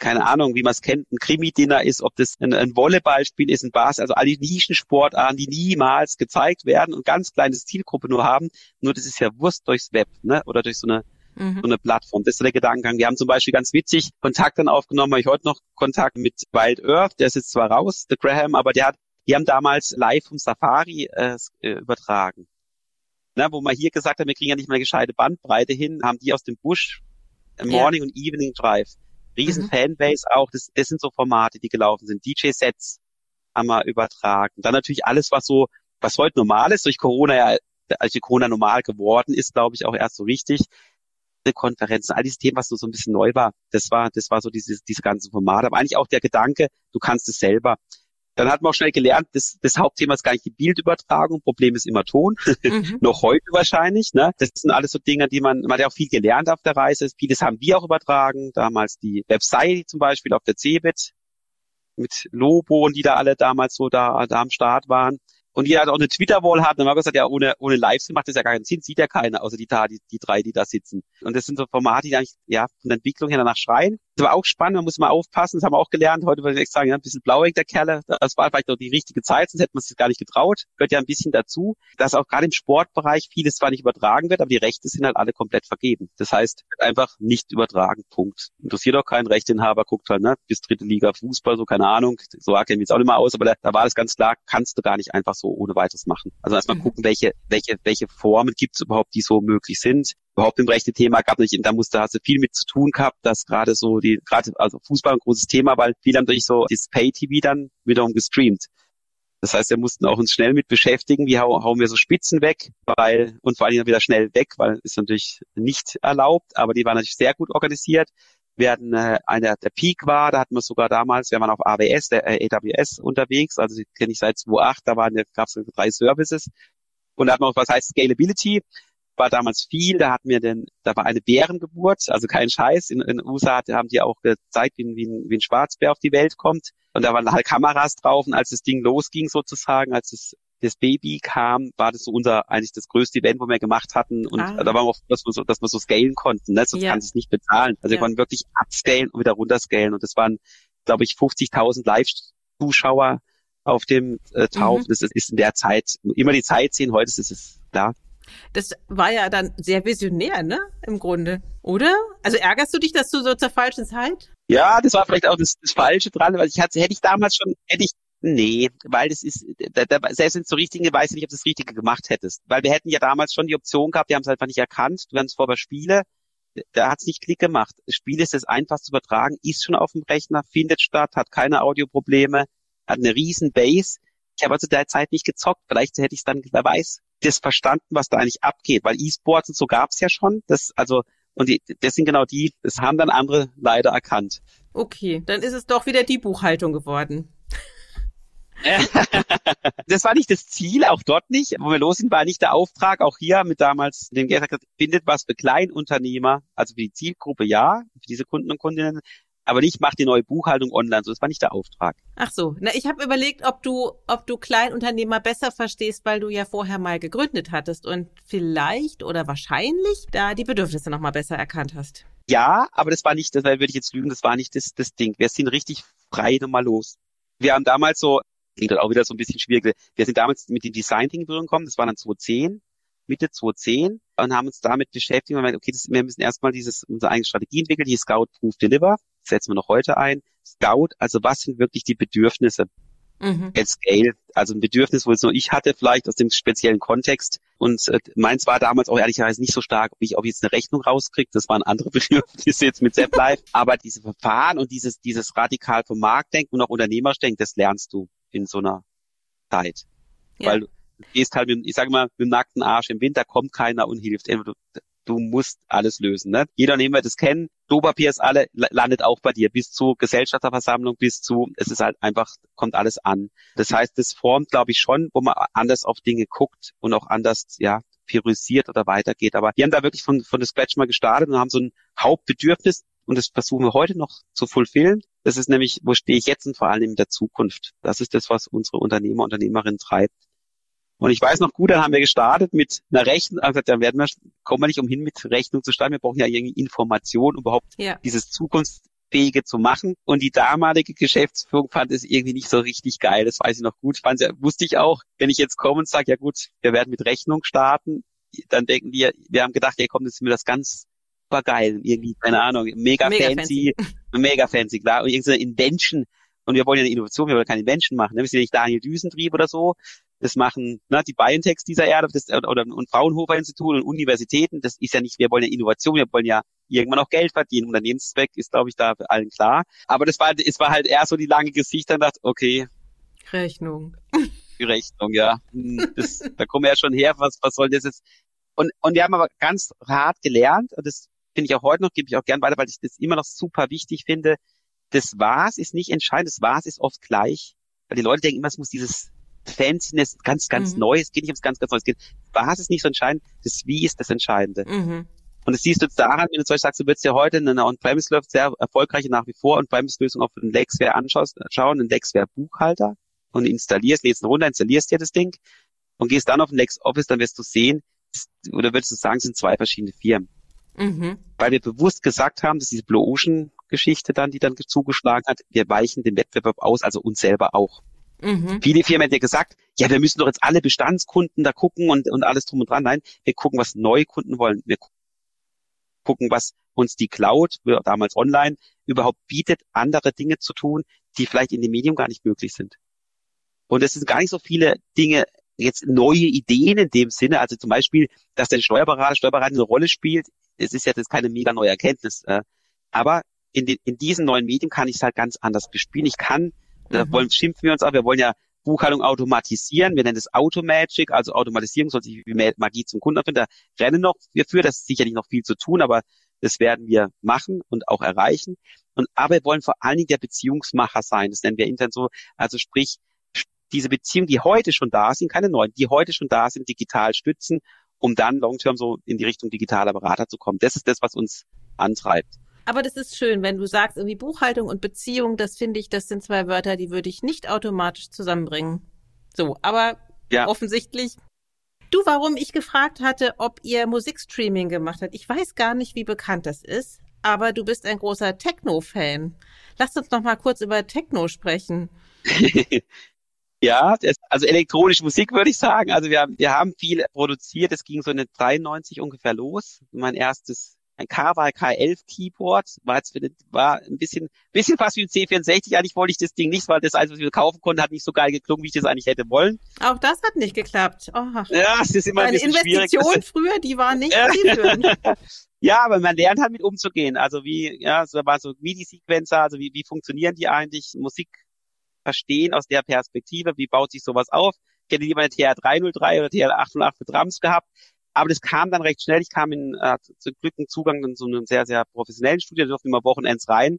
keine Ahnung, wie man es kennt, ein Krimi-Dinner ist, ob das ein, ein Volleyballspiel ist, ein Bas, also alle Nischensportarten, die niemals gezeigt werden und ganz kleines Zielgruppe nur haben. Nur das ist ja Wurst durchs Web, ne? Oder durch so eine mhm. so eine Plattform. Das ist der Gedankengang. Wir haben zum Beispiel ganz witzig Kontakt dann aufgenommen, habe ich heute noch Kontakt mit Wild Earth, der ist jetzt zwar raus, der Graham, aber der hat, die haben damals live vom Safari äh, äh übertragen. Ne, wo man hier gesagt hat, wir kriegen ja nicht mehr gescheite Bandbreite hin, haben die aus dem Busch Morning ja. und Evening Drive riesen mhm. Fanbase auch. Das, das sind so Formate, die gelaufen sind. DJ-Sets haben wir übertragen. Dann natürlich alles, was so, was heute normal ist, durch Corona ja, als die Corona normal geworden ist, glaube ich, auch erst so richtig. Konferenzen, all diese Themen, was so, so ein bisschen neu war, das war, das war so diese, diese ganzen Formate. Aber eigentlich auch der Gedanke, du kannst es selber. Dann hat man auch schnell gelernt, das, das Hauptthema ist gar nicht die Bildübertragung, Problem ist immer Ton, mhm. noch heute wahrscheinlich. Ne? Das sind alles so Dinge, die man, man hat ja auch viel gelernt auf der Reise. Vieles haben wir auch übertragen, damals die Website zum Beispiel auf der CeBIT mit Lobo und die da alle damals so da, da am Start waren und jeder hat auch eine Twitter-Wall hat, haben wir gesagt, ja, ohne, ohne Livestream macht das ja gar keinen Sinn, sieht ja keiner, außer die, die, die drei, die da sitzen. Und das sind so Formate, die eigentlich, ja, von der Entwicklung her danach schreien. Das war auch spannend, man muss mal aufpassen, das haben wir auch gelernt, heute würde ich sagen, ja, ein bisschen blauig der Kerle, das war vielleicht auch die richtige Zeit, sonst hätte man es gar nicht getraut, gehört ja ein bisschen dazu, dass auch gerade im Sportbereich vieles zwar nicht übertragen wird, aber die Rechte sind halt alle komplett vergeben. Das heißt, einfach nicht übertragen, Punkt. Interessiert auch keinen Rechteinhaber, guckt halt, ne, bis dritte Liga Fußball, so keine Ahnung, so wir jetzt auch nicht mehr aus, aber da, da war das ganz klar, kannst du gar nicht einfach so ohne weiteres machen. Also erstmal mhm. gucken, welche, welche, welche Formen gibt es überhaupt, die so möglich sind. Überhaupt im rechten Thema gab nicht, da musste, hast du viel mit zu tun gehabt, dass gerade so die, gerade, also Fußball ein großes Thema, weil viele haben durch so das Pay-TV dann wiederum gestreamt. Das heißt, wir mussten auch uns schnell mit beschäftigen, wie hau, hauen wir so Spitzen weg, weil, und vor allem wieder schnell weg, weil ist natürlich nicht erlaubt, aber die waren natürlich sehr gut organisiert. Wir hatten äh, einer, der Peak war, da hatten wir sogar damals, wir waren auf AWS, der äh, AWS unterwegs, also die kenne ich seit 2008, da waren, gab es drei Services. Und da hatten wir auch, was heißt Scalability, war damals viel, da hatten wir den, da war eine Bärengeburt, also kein Scheiß. In, in USA haben die auch gezeigt, wie, wie, ein, wie ein Schwarzbär auf die Welt kommt. Und da waren halt Kameras drauf und als das Ding losging sozusagen, als es das Baby kam, war das so unser eigentlich das größte Event, wo wir gemacht hatten. Und ah. da waren wir auch, dass wir so, dass wir so scalen konnten. Ne? Sonst ja. kann es nicht bezahlen. Also ja. wir konnten wirklich upscalen und wieder runterscalen. Und das waren, glaube ich, 50.000 Live-Zuschauer auf dem äh, Tauf. Mhm. Das ist, ist in der Zeit immer die Zeit sehen. Heute ist es klar. Das war ja dann sehr visionär, ne? Im Grunde, oder? Also ärgerst du dich, dass du so zur falschen Zeit? Ja, das war vielleicht auch das, das Falsche dran, weil ich hatte, hätte ich damals schon, hätte ich, nee, weil das ist, da, da, selbst wenn es so richtige, weiß ich nicht, ob du das Richtige gemacht hättest. Weil wir hätten ja damals schon die Option gehabt, wir haben es einfach nicht erkannt, du es vorher Spiele, da hat es nicht Klick gemacht. Spiel ist das einfach zu übertragen, ist schon auf dem Rechner, findet statt, hat keine Audioprobleme, hat eine riesen Base. Ich habe also der Zeit nicht gezockt. Vielleicht hätte ich es dann, wer weiß, das verstanden, was da eigentlich abgeht, weil E-Sports und so gab's ja schon. Das, also, und die, das sind genau die, das haben dann andere leider erkannt. Okay, dann ist es doch wieder die Buchhaltung geworden. das war nicht das Ziel, auch dort nicht. Wo wir los sind, war nicht der Auftrag. Auch hier mit damals dem gesagt, findet was für Kleinunternehmer, also für die Zielgruppe ja, für diese Kunden und Kundinnen, aber nicht mach die neue Buchhaltung online. So, das war nicht der Auftrag. Ach so, na ich habe überlegt, ob du, ob du Kleinunternehmer besser verstehst, weil du ja vorher mal gegründet hattest und vielleicht oder wahrscheinlich da die Bedürfnisse noch mal besser erkannt hast. Ja, aber das war nicht, das würde ich jetzt lügen, das war nicht das, das Ding. Wir sind richtig frei nochmal los. Wir haben damals so, klingt halt auch wieder so ein bisschen schwierig, wir sind damals mit dem Design-Ding gekommen, das war dann 2010 Mitte 2010 und haben uns damit beschäftigt und okay, das, wir müssen erstmal dieses, unsere eigene Strategie entwickeln, die Scout Proof Deliver, setzen wir noch heute ein. Scout, also was sind wirklich die Bedürfnisse? Mhm. At Scale, also ein Bedürfnis, wo es nur ich hatte, vielleicht aus dem speziellen Kontext. Und äh, meins war damals auch ehrlicherweise nicht so stark, ob ich, ob ich jetzt eine Rechnung rauskriege. Das waren andere Bedürfnisse jetzt mit Zap Live. Aber diese Verfahren und dieses, dieses radikal vom Marktdenken und auch Unternehmerdenken, das lernst du in so einer Zeit. Ja. Weil gehst halt, mit, ich sage mal, mit dem nackten Arsch im Winter kommt keiner und hilft. Du, du musst alles lösen. Ne? Jeder, den wir das kennen, Klopapier ist alle, landet auch bei dir, bis zu Gesellschafterversammlung, bis zu, es ist halt einfach, kommt alles an. Das heißt, das formt, glaube ich, schon, wo man anders auf Dinge guckt und auch anders, ja, priorisiert oder weitergeht. Aber wir haben da wirklich von, von der Scratch mal gestartet und haben so ein Hauptbedürfnis und das versuchen wir heute noch zu fulfillen. Das ist nämlich, wo stehe ich jetzt und vor allem in der Zukunft. Das ist das, was unsere Unternehmer, Unternehmerinnen treibt. Und ich weiß noch gut, dann haben wir gestartet mit einer Rechnung, also da werden wir, kommen wir nicht umhin, mit Rechnung zu starten. Wir brauchen ja irgendwie Information, um überhaupt ja. dieses Zukunftsfähige zu machen. Und die damalige Geschäftsführung fand es irgendwie nicht so richtig geil. Das weiß ich noch gut. Fand, wusste ich auch, wenn ich jetzt komme und sage, ja gut, wir werden mit Rechnung starten, dann denken die, wir haben gedacht, ja komm, das ist mir das ganz super geil. Irgendwie, keine Ahnung, mega, mega fancy, fancy, mega fancy, klar. Und irgendeine Invention. Und wir wollen ja eine Innovation, wir wollen keine Invention machen. Ne? Wir sind ja nicht Daniel Düsentrieb oder so, das machen ne, die Biotechs dieser Erde das, oder und Fraunhofer Institut und Universitäten. Das ist ja nicht, wir wollen ja Innovation, wir wollen ja irgendwann auch Geld verdienen. Unternehmenszweck ist, glaube ich, da für allen klar. Aber das war, es war halt eher so die lange Gesicht, dann dachte, okay. Rechnung. Die Rechnung, ja. Hm, das, da kommen wir ja schon her, was, was soll das jetzt? Und, und wir haben aber ganz hart gelernt, und das finde ich auch heute noch, gebe ich auch gern weiter, weil ich das immer noch super wichtig finde. Das Was ist nicht entscheidend, das Was ist oft gleich. Weil die Leute denken immer, es muss dieses Fanciness, ganz, ganz mhm. neu. Es geht nicht ums ganz, ganz Neues. Was ist nicht so entscheidend, das Wie ist das Entscheidende. Mhm. Und das siehst du jetzt daran, wenn du zum Beispiel sagst, du würdest ja heute in einer On-Premise läuft sehr erfolgreiche nach wie vor On-Premise-Lösung auf einen Lexware anschaust, schauen, einen Lexware-Buchhalter und installierst, lädst ihn runter, installierst dir das Ding und gehst dann auf den LexOffice, dann wirst du sehen, oder würdest du sagen, es sind zwei verschiedene Firmen. Mhm. Weil wir bewusst gesagt haben, dass diese Blue Ocean Geschichte dann, die dann zugeschlagen hat, wir weichen den Wettbewerb aus, also uns selber auch. Mhm. Viele Firmen hätten ja gesagt, ja, wir müssen doch jetzt alle Bestandskunden da gucken und, und alles drum und dran. Nein, wir gucken, was neue Kunden wollen. Wir gucken, was uns die Cloud, damals online, überhaupt bietet, andere Dinge zu tun, die vielleicht in dem Medium gar nicht möglich sind. Und es sind gar nicht so viele Dinge, jetzt neue Ideen in dem Sinne, also zum Beispiel, dass der Steuerberater, Steuerberater eine Rolle spielt, es ist ja jetzt keine mega neue Erkenntnis. Äh, aber in, den, in diesen neuen Medien kann ich es halt ganz anders bespielen. Ich kann da mhm. wollen, schimpfen wir uns auch. Wir wollen ja Buchhaltung automatisieren. Wir nennen es Automagic, also Automatisierung soll sich wie Magie zum Kunden finden. Da rennen noch wir für, das ist sicherlich noch viel zu tun, aber das werden wir machen und auch erreichen. Und aber wir wollen vor allen Dingen der Beziehungsmacher sein. Das nennen wir intern so. Also sprich, diese Beziehungen, die heute schon da sind, keine neuen, die heute schon da sind, digital stützen, um dann long-term so in die Richtung digitaler Berater zu kommen. Das ist das, was uns antreibt. Aber das ist schön, wenn du sagst, irgendwie Buchhaltung und Beziehung, das finde ich, das sind zwei Wörter, die würde ich nicht automatisch zusammenbringen. So, aber ja. offensichtlich. Du, warum ich gefragt hatte, ob ihr Musikstreaming gemacht habt. Ich weiß gar nicht, wie bekannt das ist, aber du bist ein großer Techno-Fan. Lass uns noch mal kurz über Techno sprechen. ja, also elektronische Musik würde ich sagen. Also wir, wir haben viel produziert. Es ging so in 93 ungefähr los. Mein erstes ein Carval K11 Keyboard, war jetzt war ein bisschen, bisschen fast wie ein C64. Eigentlich wollte ich das Ding nicht, weil das alles, was ich kaufen konnte, hat nicht so geil geklungen, wie ich das eigentlich hätte wollen. Auch das hat nicht geklappt. Oh. Ja, es ist immer Eine ein bisschen Investition schwierig. früher, die war nicht zielführend. ja, aber man lernt halt mit umzugehen. Also wie, ja, so war so MIDI-Sequencer, also wie, wie funktionieren die eigentlich? Musik verstehen aus der Perspektive, wie baut sich sowas auf? Ich hätte lieber eine TR303 oder TR808 mit Drums gehabt. Aber das kam dann recht schnell. Ich kam in äh, zum Glück einen Zugang so einem sehr, sehr professionellen Studio, da durften immer Wochenends rein.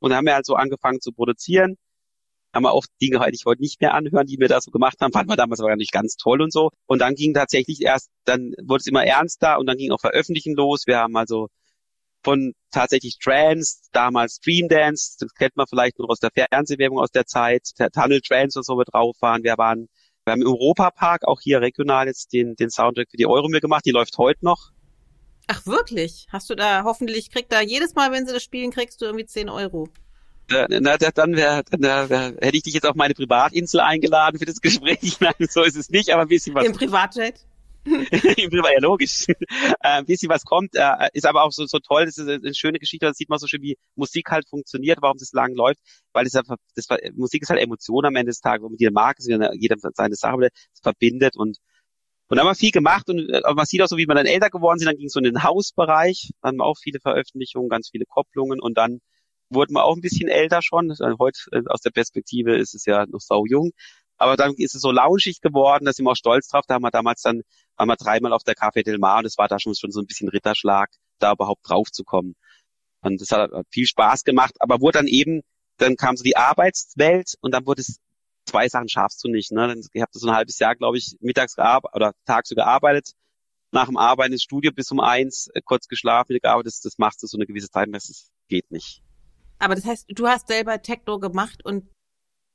Und haben wir halt so angefangen zu produzieren. Haben wir auch Dinge heute ich heute nicht mehr anhören, die wir da so gemacht haben. Fanden wir damals aber nicht ganz toll und so. Und dann ging tatsächlich erst, dann wurde es immer ernster und dann ging auch Veröffentlichen los. Wir haben also von tatsächlich Trance, damals Stream Dance, das kennt man vielleicht nur aus der Fernsehwerbung aus der Zeit, der Tunnel Trance und so wir drauf waren. Wir waren wir haben im Europapark auch hier regional jetzt den, den Soundtrack für die Euromir gemacht. Die läuft heute noch. Ach wirklich? Hast du da, hoffentlich kriegt da jedes Mal, wenn sie das spielen, kriegst du irgendwie 10 Euro. Na, na dann, wär, dann wär, hätte ich dich jetzt auf meine Privatinsel eingeladen für das Gespräch. Nein, so ist es nicht, aber ein bisschen was. Im Privatjet? ja logisch. Äh, bisschen was kommt, äh, ist aber auch so, so toll, das ist eine schöne Geschichte, da sieht man so schön, wie Musik halt funktioniert, warum das lang läuft, weil es einfach, das, Musik ist halt Emotion am Ende des Tages, und jeder mag es, jeder seine Sache verbindet und und dann haben wir viel gemacht und äh, man sieht auch so, wie wir dann älter geworden sind, dann ging es so in den Hausbereich, dann haben wir auch viele Veröffentlichungen, ganz viele Kopplungen. Und dann wurden wir auch ein bisschen älter schon. Heute aus der Perspektive ist es ja noch sau jung. Aber dann ist es so launchig geworden, da sind wir auch stolz drauf. Da haben wir damals dann, waren wir dreimal auf der Café Del Mar und es war da schon, schon so ein bisschen Ritterschlag, da überhaupt drauf zu kommen. Und das hat viel Spaß gemacht, aber wurde dann eben, dann kam so die Arbeitswelt und dann wurde es zwei Sachen schaffst du nicht. Ne? Ich habe so ein halbes Jahr, glaube ich, mittags oder tagsüber gearbeitet, nach dem Arbeiten ins Studio bis um eins, äh, kurz geschlafen, wieder gearbeitet. Das, das machst du so eine gewisse Zeit, das geht nicht. Aber das heißt, du hast selber Techno gemacht und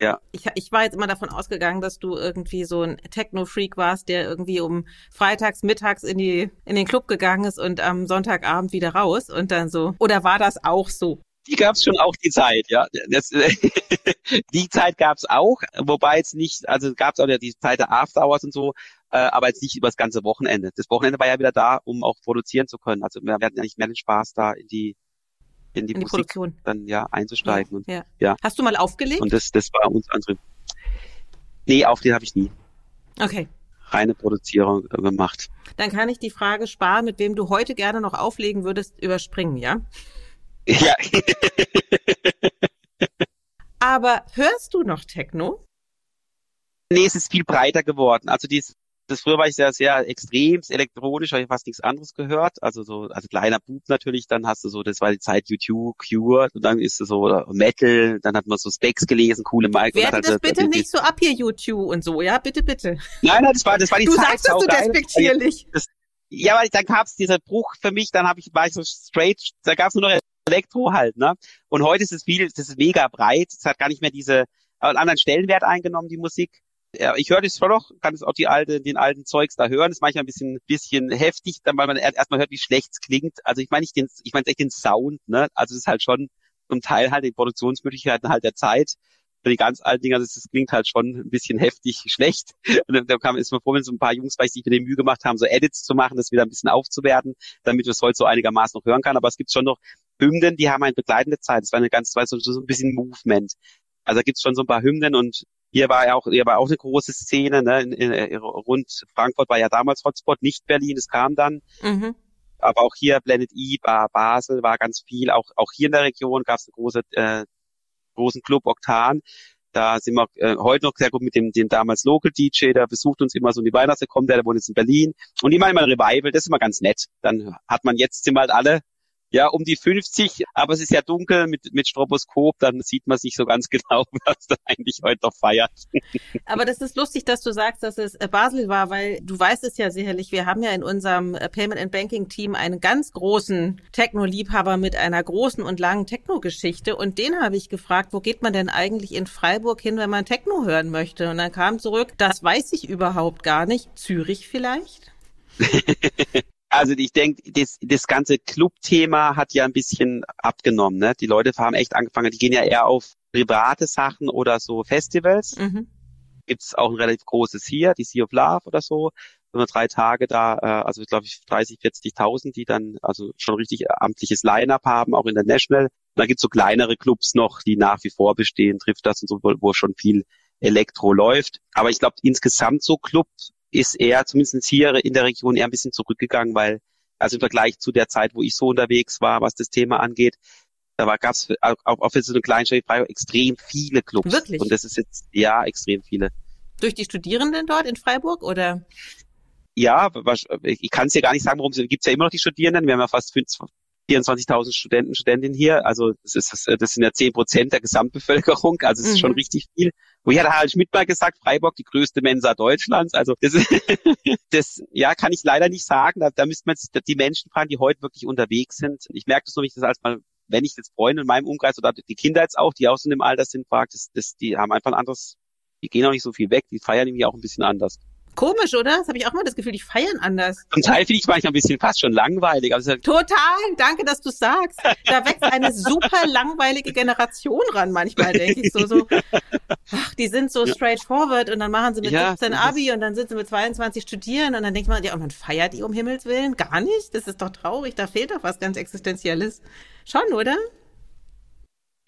ja. Ich, ich war jetzt immer davon ausgegangen, dass du irgendwie so ein Techno-Freak warst, der irgendwie um freitags, mittags in die, in den Club gegangen ist und am Sonntagabend wieder raus und dann so. Oder war das auch so? Die gab's schon auch die Zeit, ja. Das, die Zeit gab's auch, wobei jetzt nicht, also gab's auch ja die Zeit der After Hours und so, äh, aber jetzt nicht über das ganze Wochenende. Das Wochenende war ja wieder da, um auch produzieren zu können. Also wir hatten ja nicht mehr den Spaß da in die in die, in die Musik Produktion. dann ja einzusteigen. Ja, und, ja. ja. Hast du mal aufgelegt? Und das, das war uns andere. Nee, aufgelegt habe ich nie. Okay. Reine Produzierung äh, gemacht. Dann kann ich die Frage sparen, mit wem du heute gerne noch auflegen würdest, überspringen, ja? Ja. Aber hörst du noch Techno? Nee, es ist viel breiter geworden. Also die das früher war ich sehr, sehr extrem elektronisch, habe ich fast nichts anderes gehört. Also so, also kleiner Bub natürlich, dann hast du so, das war die Zeit YouTube, Cure, und dann ist es so Metal, dann hat man so Specs gelesen, coole Mike. Halt, das bitte das, nicht so ab hier YouTube und so, ja, bitte, bitte. Nein, nein, das war, das war die du Zeit. Du sagst das so despektierlich. Das, ja, weil dann gab es dieser Bruch für mich, dann habe ich, war ich so straight, da gab es nur noch Elektro halt, ne? Und heute ist es viel, das ist mega breit, es hat gar nicht mehr diese, einen anderen Stellenwert eingenommen, die Musik ich höre das schon noch, kann es auch die alte, den alten Zeugs da hören. Das ist manchmal ein bisschen, bisschen heftig, dann, weil man erstmal hört, wie schlecht es klingt. Also ich meine nicht den, ich meine echt den Sound, ne? Also es ist halt schon zum Teil halt die Produktionsmöglichkeiten halt der Zeit. Für die ganz alten Dinger, das, das klingt halt schon ein bisschen heftig schlecht. Und da kam, ist man froh, wenn so ein paar Jungs weil sich mir die Mühe gemacht haben, so Edits zu machen, das wieder ein bisschen aufzuwerten, damit es heute so einigermaßen noch hören kann. Aber es gibt schon noch Hymnen, die haben eine begleitende Zeit. Das war eine ganz, so, so ein bisschen Movement. Also da gibt's schon so ein paar Hymnen und hier war ja auch, hier war auch eine große Szene, ne? In, in, in, rund Frankfurt war ja damals Hotspot, nicht Berlin, es kam dann. Mhm. Aber auch hier Blended E, war Basel war ganz viel. Auch, auch hier in der Region gab es einen große, äh, großen Club Oktan. Da sind wir äh, heute noch sehr gut mit dem, dem damals Local DJ, der besucht uns immer so in die Weihnachten, kommt der, der wohnt jetzt in Berlin. Und machen immer ein Revival, das ist immer ganz nett. Dann hat man jetzt, sind wir halt alle ja, um die 50, aber es ist ja dunkel mit, mit Stroboskop, dann sieht man nicht so ganz genau, was da eigentlich heute noch feiert. Aber das ist lustig, dass du sagst, dass es äh, Basel war, weil du weißt es ja sicherlich, wir haben ja in unserem äh, Payment and Banking Team einen ganz großen Techno-Liebhaber mit einer großen und langen Techno-Geschichte und den habe ich gefragt, wo geht man denn eigentlich in Freiburg hin, wenn man Techno hören möchte? Und dann kam zurück, das weiß ich überhaupt gar nicht. Zürich vielleicht? Also ich denke, das, das ganze Club-Thema hat ja ein bisschen abgenommen. Ne? Die Leute haben echt angefangen, die gehen ja eher auf private Sachen oder so Festivals. Mhm. Gibt es auch ein relativ großes hier, die Sea of Love oder so. Nur drei Tage da, äh, also glaube ich 30, 40.000, die dann also schon richtig amtliches Line-Up haben, auch in der National. Und dann gibt's so kleinere Clubs noch, die nach wie vor bestehen, trifft das und so, wo, wo schon viel Elektro läuft. Aber ich glaube, insgesamt so Club ist er zumindest hier in der Region eher ein bisschen zurückgegangen, weil also im Vergleich zu der Zeit, wo ich so unterwegs war, was das Thema angeht, da war gab's auch, auch für so eine Kleinstadt wie Freiburg extrem viele Clubs. Wirklich? Und das ist jetzt ja extrem viele. Durch die Studierenden dort in Freiburg oder? Ja, ich kann es ja gar nicht sagen, warum es gibt ja immer noch die Studierenden. Wir haben ja fast 24.000 Studenten, Studentinnen hier. Also das, ist, das sind ja 10 Prozent der Gesamtbevölkerung. Also es ist mhm. schon richtig viel. Wo ja, da Harald Schmidt mal gesagt, Freiburg die größte Mensa Deutschlands. Also das, das ja kann ich leider nicht sagen. Da, da müsste man jetzt die Menschen fragen, die heute wirklich unterwegs sind. Ich merke das noch nicht, dass als mal wenn ich jetzt Freunde in meinem Umkreis oder die Kinder jetzt auch, die auch so in dem Alter sind, fragt, das, das, die haben einfach ein anderes, die gehen auch nicht so viel weg, die feiern irgendwie auch ein bisschen anders. Komisch, oder? Das habe ich auch mal das Gefühl, die feiern anders. Zum Teil finde ich manchmal ein bisschen fast schon langweilig. Also Total, danke, dass du sagst. Da wächst eine super langweilige Generation ran manchmal, denke ich so. so ach, die sind so straightforward und dann machen sie mit ja, 17 Abi und dann sitzen sie mit 22 studieren und dann denkt man, ja, und man feiert die um Himmels Willen? Gar nicht? Das ist doch traurig, da fehlt doch was ganz Existenzielles. Schon, oder?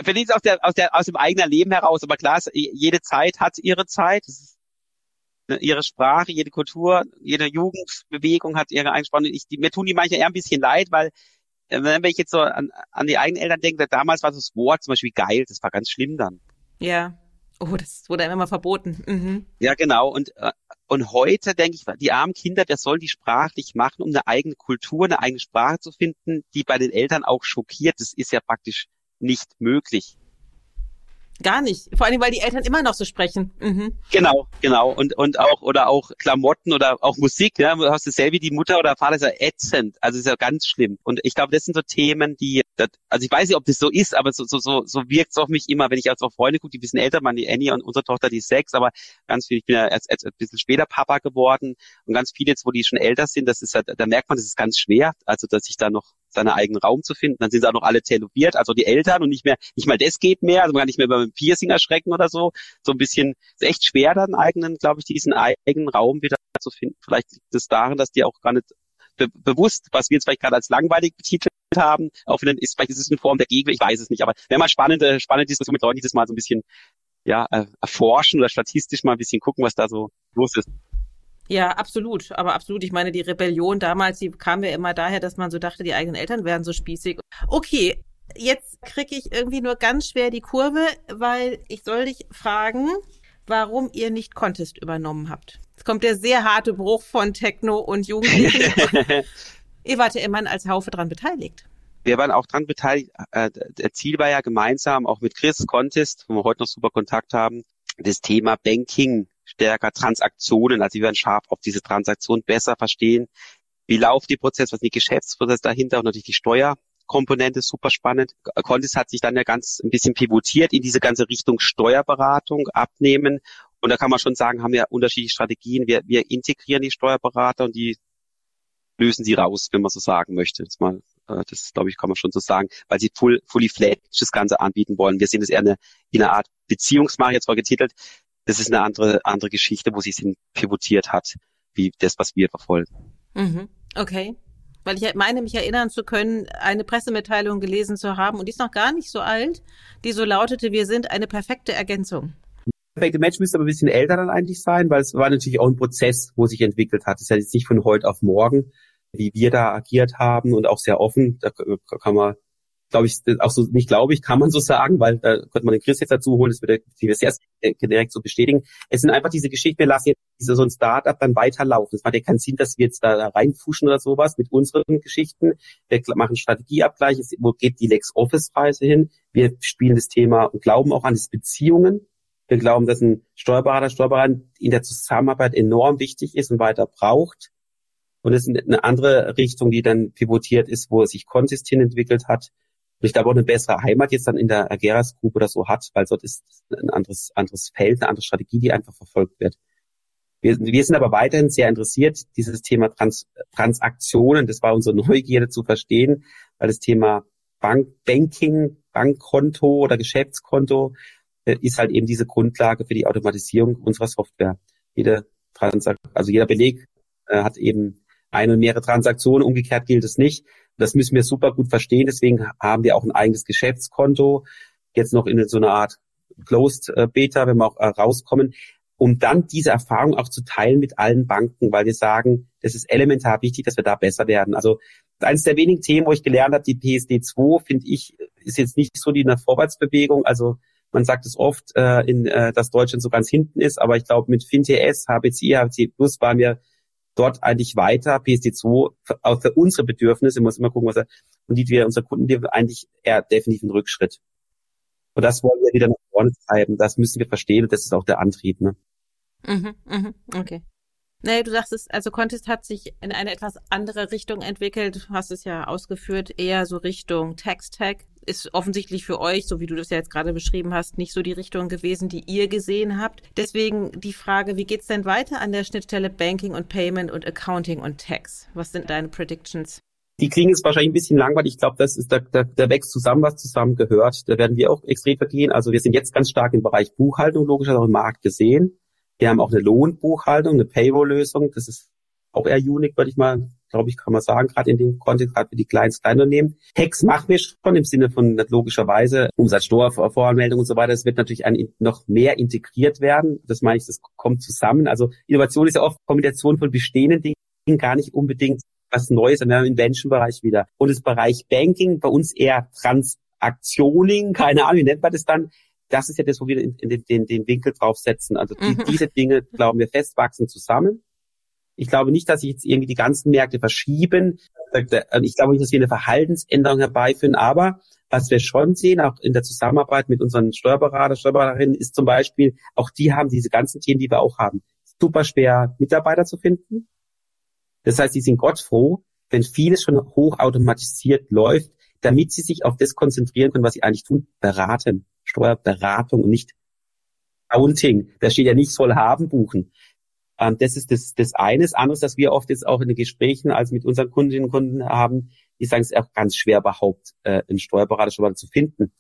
Vielleicht aus, der, aus, der, aus dem eigenen Leben heraus, aber klar, jede Zeit hat ihre Zeit. Das ist ihre Sprache, jede Kultur, jede Jugendbewegung hat ihre Einspannung. Ich, die, mir tun die manchmal eher ein bisschen leid, weil äh, wenn ich jetzt so an, an die eigenen Eltern denke, damals war das Wort zum Beispiel geil, das war ganz schlimm dann. Ja. Oh, das wurde immer mal verboten. Mhm. Ja, genau. Und, äh, und heute denke ich, die armen Kinder, wer soll die sprachlich machen, um eine eigene Kultur, eine eigene Sprache zu finden, die bei den Eltern auch schockiert. Das ist ja praktisch nicht möglich. Gar nicht. Vor allem, weil die Eltern immer noch so sprechen. Mhm. Genau, genau. Und, und auch, oder auch Klamotten oder auch Musik, ja. Du hast dasselbe, die Mutter oder Vater ist ja ätzend. Also ist ja ganz schlimm. Und ich glaube, das sind so Themen, die, das, also ich weiß nicht, ob das so ist, aber so, so, so, so wirkt es auf mich immer, wenn ich als auf Freunde gucke, die ein bisschen älter waren, die Annie und unsere Tochter, die ist sechs, aber ganz viel, ich bin ja erst, erst ein bisschen später Papa geworden und ganz viele jetzt, wo die schon älter sind, das ist halt, da merkt man, das ist ganz schwer, also dass ich da noch seinen eigenen Raum zu finden. Dann sind sie auch noch alle tätowiert, also die Eltern und nicht mehr, nicht mal das geht mehr, also man kann nicht mehr über ein Piercing erschrecken oder so. So ein bisschen, ist echt schwer dann eigenen, glaube ich, diesen eigenen Raum wieder zu finden. Vielleicht liegt es darin, dass die auch gar nicht be bewusst, was wir jetzt vielleicht gerade als langweilig betitelt haben, auch wenn ist, vielleicht ist es eine Form der Gegenwehr, ich weiß es nicht, aber wäre mal spannende, spannende Diskussion mit Leuten, die das mal so ein bisschen ja, äh, erforschen oder statistisch mal ein bisschen gucken, was da so los ist. Ja, absolut. Aber absolut. Ich meine, die Rebellion damals, die kam ja immer daher, dass man so dachte, die eigenen Eltern wären so spießig. Okay, jetzt kriege ich irgendwie nur ganz schwer die Kurve, weil ich soll dich fragen, warum ihr nicht Contest übernommen habt. Jetzt kommt der sehr harte Bruch von Techno und Jugendlichen. ihr wart ja immerhin als Haufe dran beteiligt. Wir waren auch dran beteiligt. Äh, der Ziel war ja gemeinsam, auch mit Chris Contest, wo wir heute noch super Kontakt haben, das Thema Banking stärker Transaktionen, also wir werden scharf auf diese Transaktion besser verstehen. Wie laufen die Prozesse, was sind die Geschäftsprozesse dahinter und natürlich die Steuerkomponente super spannend. Contis hat sich dann ja ganz ein bisschen pivotiert in diese ganze Richtung Steuerberatung, Abnehmen. Und da kann man schon sagen, haben wir unterschiedliche Strategien. Wir, wir integrieren die Steuerberater und die lösen sie raus, wenn man so sagen möchte. Jetzt mal, äh, das glaube ich, kann man schon so sagen, weil sie full, fully fledged das Ganze anbieten wollen. Wir sehen das eher eine, in einer Art Beziehungsmache jetzt mal getitelt das ist eine andere, andere Geschichte, wo sie sich pivotiert hat, wie das, was wir verfolgen. Mhm. Okay. Weil ich meine, mich erinnern zu können, eine Pressemitteilung gelesen zu haben, und die ist noch gar nicht so alt, die so lautete, wir sind eine perfekte Ergänzung. Perfekte Match müsste aber ein bisschen älter dann eigentlich sein, weil es war natürlich auch ein Prozess, wo sich entwickelt hat. Es ist ja jetzt nicht von heute auf morgen, wie wir da agiert haben und auch sehr offen. Da kann man glaube ich, auch so, nicht glaube ich, kann man so sagen, weil da könnte man den Chris jetzt dazu holen, das würde ich sehr direkt so bestätigen. Es sind einfach diese Geschichten, wir lassen jetzt diese, so ein Startup dann weiterlaufen. Es macht ja keinen Sinn, dass wir jetzt da reinfuschen oder sowas mit unseren Geschichten. Wir machen Strategieabgleich, wo geht die Lex Office Reise hin? Wir spielen das Thema und glauben auch an das Beziehungen. Wir glauben, dass ein Steuerberater, Steuerberater in der Zusammenarbeit enorm wichtig ist und weiter braucht. Und es ist eine andere Richtung, die dann pivotiert ist, wo es sich konsistent entwickelt hat und ich glaube auch eine bessere Heimat jetzt dann in der Ageras Group oder so hat, weil dort ist ein anderes, anderes Feld, eine andere Strategie, die einfach verfolgt wird. Wir, wir sind aber weiterhin sehr interessiert, dieses Thema Trans, Transaktionen, das war unsere Neugierde zu verstehen, weil das Thema Bank, Banking, Bankkonto oder Geschäftskonto äh, ist halt eben diese Grundlage für die Automatisierung unserer Software. Jede Transakt, also jeder Beleg äh, hat eben eine und mehrere Transaktionen, umgekehrt gilt es nicht. Das müssen wir super gut verstehen. Deswegen haben wir auch ein eigenes Geschäftskonto. Jetzt noch in so einer Art Closed äh, Beta, wenn wir auch äh, rauskommen, um dann diese Erfahrung auch zu teilen mit allen Banken, weil wir sagen, das ist elementar wichtig, dass wir da besser werden. Also eines der wenigen Themen, wo ich gelernt habe, die PSD 2, finde ich, ist jetzt nicht so die eine Vorwärtsbewegung. Also man sagt es oft, äh, in, äh, dass Deutschland so ganz hinten ist, aber ich glaube, mit FinTS, HBCI, HBC Plus waren wir dort eigentlich weiter, PSD2, für, auch für unsere Bedürfnisse, muss immer gucken, was er, und die wir, unsere Kunden, die eigentlich eher definitiv ein Rückschritt. Und das wollen wir wieder nach vorne treiben. Das müssen wir verstehen und das ist auch der Antrieb. Ne? Mhm, mhm, okay. Nee, du sagst es, also Contest hat sich in eine etwas andere Richtung entwickelt. Du hast es ja ausgeführt, eher so Richtung Text-Tag ist offensichtlich für euch, so wie du das ja jetzt gerade beschrieben hast, nicht so die Richtung gewesen, die ihr gesehen habt. Deswegen die Frage, wie geht's denn weiter an der Schnittstelle Banking und Payment und Accounting und Tax? Was sind deine Predictions? Die klingen jetzt wahrscheinlich ein bisschen langweilig. Ich glaube, das ist da, da, da wächst zusammen, was zusammen gehört. Da werden wir auch extrem vergehen. Also wir sind jetzt ganz stark im Bereich Buchhaltung, logischerweise im Markt gesehen. Wir haben auch eine Lohnbuchhaltung, eine Payroll-Lösung. Das ist auch eher unique, würde ich mal glaube ich, kann man sagen, gerade in dem Kontext, gerade für die kleinen Kleinunternehmen. Hex machen wir schon im Sinne von logischerweise Umsatzsteuervoranmeldung und so weiter. Es wird natürlich ein, noch mehr integriert werden. Das meine ich, das kommt zusammen. Also Innovation ist ja oft Kombination von bestehenden Dingen, gar nicht unbedingt was Neues, haben im Invention-Bereich wieder. Und das Bereich Banking, bei uns eher Transaktioning, keine Ahnung, wie nennt man das dann? Das ist ja das, wo wir in, den, den, den Winkel draufsetzen. Also die, mhm. diese Dinge, glauben wir, fest wachsen zusammen. Ich glaube nicht, dass sich jetzt irgendwie die ganzen Märkte verschieben. Ich glaube nicht, dass wir eine Verhaltensänderung herbeiführen. Aber was wir schon sehen, auch in der Zusammenarbeit mit unseren Steuerberater, Steuerberaterinnen, ist zum Beispiel, auch die haben diese ganzen Themen, die wir auch haben. Super schwer, Mitarbeiter zu finden. Das heißt, die sind Gott froh, wenn vieles schon hochautomatisiert läuft, damit sie sich auf das konzentrieren können, was sie eigentlich tun, beraten. Steuerberatung und nicht Accounting. Da steht ja nicht soll haben, buchen. Ähm, das ist das, das eine. Das andere, dass wir oft jetzt auch in den Gesprächen als mit unseren Kundinnen und Kunden haben, die sagen, es ist auch ganz schwer überhaupt äh, einen Steuerberater schon mal zu finden.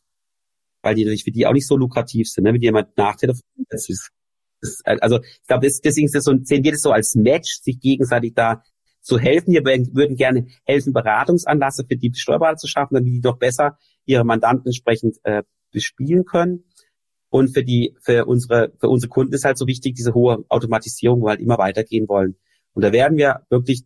Weil die natürlich für die auch nicht so lukrativ sind, ne? wenn jemand nachtelefoniert. Das ist, das, also ich glaube, deswegen ist das so, sehen wir das so als Match, sich gegenseitig da zu helfen. Wir würden gerne helfen, Beratungsanlasse für die Steuerberater zu schaffen, damit die doch besser ihre Mandanten entsprechend äh, bespielen können. Und für die, für unsere, für unsere Kunden ist halt so wichtig, diese hohe Automatisierung, wo wir halt immer weitergehen wollen. Und da werden wir wirklich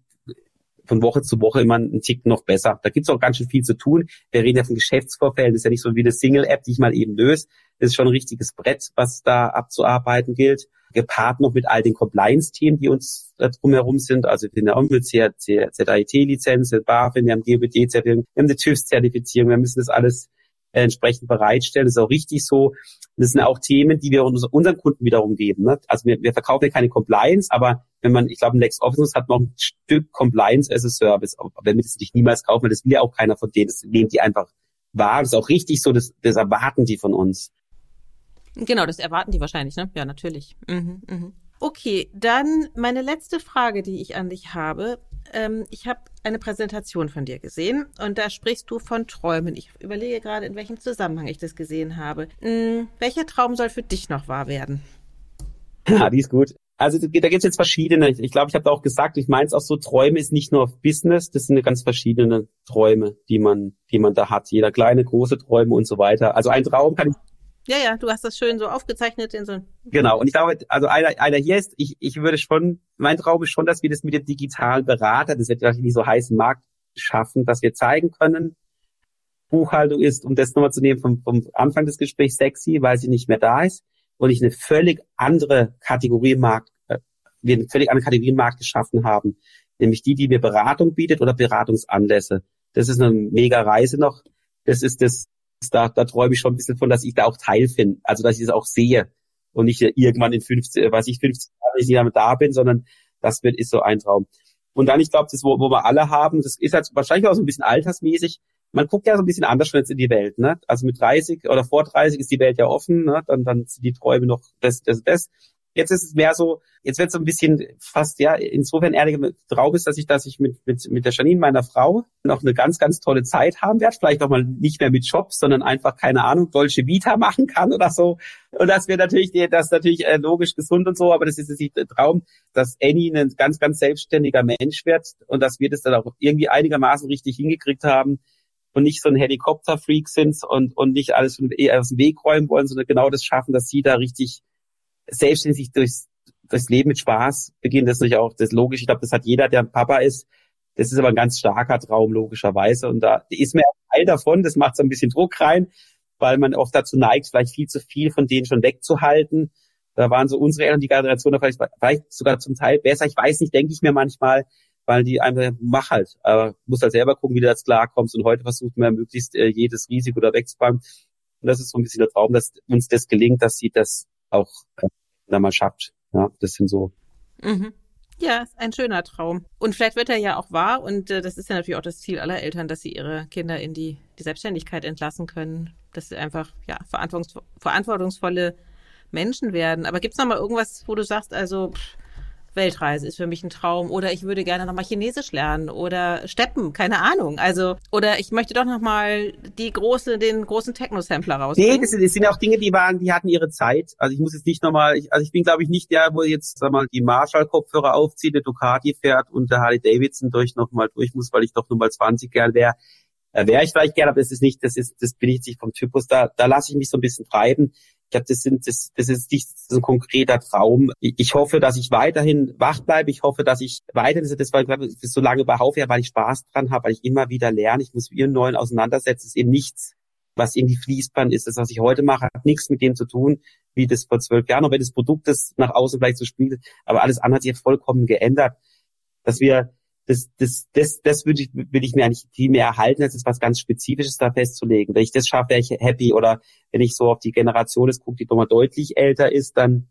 von Woche zu Woche immer einen Tick noch besser. Da gibt's auch ganz schön viel zu tun. Wir reden ja von Geschäftsvorfällen. Das ist ja nicht so wie eine Single-App, die ich mal eben löse. Das ist schon ein richtiges Brett, was da abzuarbeiten gilt. Gepaart noch mit all den Compliance-Themen, die uns da drumherum sind. Also wir haben mit ZAIT-Lizenz, BaFin, wir haben GBD-Zertifizierung, wir haben eine TÜV-Zertifizierung. Wir müssen das alles entsprechend bereitstellen. Das ist auch richtig so. Das sind auch Themen, die wir unseren Kunden wiederum geben. Ne? Also wir, wir verkaufen ja keine Compliance, aber wenn man, ich glaube, ein LexOffice hat noch ein Stück Compliance as a Service. Wenn wir das nicht niemals kaufen, weil das will ja auch keiner von denen. Das nehmen die einfach wahr. Das ist auch richtig so, das, das erwarten die von uns. Genau, das erwarten die wahrscheinlich, ne? Ja, natürlich. Mhm, mhm. Okay, dann meine letzte Frage, die ich an dich habe. Ähm, ich habe eine Präsentation von dir gesehen und da sprichst du von Träumen. Ich überlege gerade, in welchem Zusammenhang ich das gesehen habe. Hm, welcher Traum soll für dich noch wahr werden? Ja, die ist gut. Also da gibt es jetzt verschiedene. Ich glaube, ich habe auch gesagt, ich meine es auch so, Träume ist nicht nur auf Business, das sind ganz verschiedene Träume, die man, die man da hat. Jeder kleine, große Träume und so weiter. Also ein Traum kann ich ja, ja, du hast das schön so aufgezeichnet in so Genau. Und ich glaube, also einer, einer hier ist, ich, ich würde schon, mein Traum ist schon, dass wir das mit dem digitalen Berater, das wird vielleicht nicht so heißen Markt schaffen, dass wir zeigen können, Buchhaltung ist, um das nochmal zu nehmen vom, vom Anfang des Gesprächs, sexy, weil sie nicht mehr da ist und ich eine völlig andere Kategorie Markt, äh, wir eine völlig andere Kategorie Markt geschaffen haben, nämlich die, die mir Beratung bietet oder Beratungsanlässe. Das ist eine mega Reise noch. Das ist das, da, da träume ich schon ein bisschen von, dass ich da auch Teil finde, also dass ich das auch sehe und nicht irgendwann in 15, weiß ich, 15 Jahren nicht mehr da bin, sondern das wird, ist so ein Traum. Und dann, ich glaube, das, wo, wo wir alle haben, das ist halt wahrscheinlich auch so ein bisschen altersmäßig. Man guckt ja so ein bisschen anders schon jetzt in die Welt, ne? Also mit 30 oder vor 30 ist die Welt ja offen, ne? Dann, dann sind die Träume noch das, das, das. Jetzt ist es mehr so, jetzt wird es so ein bisschen fast, ja, insofern ehrlicher Traum ist, dass ich, dass ich mit, mit, mit der Janine, meiner Frau, noch eine ganz, ganz tolle Zeit haben werde. Vielleicht auch mal nicht mehr mit Jobs, sondern einfach, keine Ahnung, Dolce Vita machen kann oder so. Und das wäre natürlich, das ist natürlich äh, logisch gesund und so, aber das ist jetzt nicht der Traum, dass Annie ein ganz, ganz selbstständiger Mensch wird und dass wir das dann auch irgendwie einigermaßen richtig hingekriegt haben und nicht so ein Helikopterfreak sind und, und nicht alles aus dem Weg räumen wollen, sondern genau das schaffen, dass sie da richtig selbstständig durchs, durchs Leben mit Spaß beginnen. Das ist natürlich auch das logisch. Ich glaube, das hat jeder, der ein Papa ist. Das ist aber ein ganz starker Traum, logischerweise. Und da ist mir Teil davon. Das macht so ein bisschen Druck rein, weil man oft dazu neigt, vielleicht viel zu viel von denen schon wegzuhalten. Da waren so unsere Eltern, die Generation, vielleicht, vielleicht sogar zum Teil besser. Ich weiß nicht, denke ich mir manchmal, weil die einfach, mach halt, aber muss halt selber gucken, wie du das klarkommst. Und heute versucht man möglichst äh, jedes Risiko da wegzufangen. Und das ist so ein bisschen der Traum, dass uns das gelingt, dass sie das auch äh, da mal schafft. Ja, das sind so. Mhm. Ja, ist ein schöner Traum. Und vielleicht wird er ja auch wahr. Und äh, das ist ja natürlich auch das Ziel aller Eltern, dass sie ihre Kinder in die, die Selbstständigkeit entlassen können. Dass sie einfach ja verantwortungs verantwortungsvolle Menschen werden. Aber gibt's noch mal irgendwas, wo du sagst, also pff, Weltreise ist für mich ein Traum oder ich würde gerne nochmal Chinesisch lernen oder Steppen, keine Ahnung. Also, oder ich möchte doch nochmal die große, den großen Techno-Sampler rausbringen. Nee, das sind, das sind auch Dinge, die waren, die hatten ihre Zeit. Also ich muss jetzt nicht nochmal, also ich bin glaube ich nicht der, wo jetzt, sag mal, die Marshall-Kopfhörer aufzieht, der Ducati fährt und der Harley Davidson durch nochmal durch muss, weil ich doch nochmal 20 gern wäre. Äh, wäre ich vielleicht gerne, aber das ist nicht, das ist, das bin ich nicht vom Typus. Da, da lasse ich mich so ein bisschen treiben. Ich glaube, das sind, das, das ist nicht so ein konkreter Traum. Ich, hoffe, dass ich weiterhin wach bleibe. Ich hoffe, dass ich weiterhin, das war so lange bei Haufjahr, weil ich Spaß dran habe, weil ich immer wieder lerne. Ich muss ihren neuen auseinandersetzen. Es ist eben nichts, was irgendwie Fließband ist. Das, was ich heute mache, hat nichts mit dem zu tun, wie das vor zwölf Jahren, auch wenn das Produkt das nach außen vielleicht so spielt. Aber alles andere hat sich vollkommen geändert. Dass wir das, das, das, das würde ich, will ich mir eigentlich viel mehr erhalten, als was ganz Spezifisches da festzulegen. Wenn ich das schaffe, wäre ich happy. Oder wenn ich so auf die Generation ist, gucke, die nochmal deutlich älter ist, dann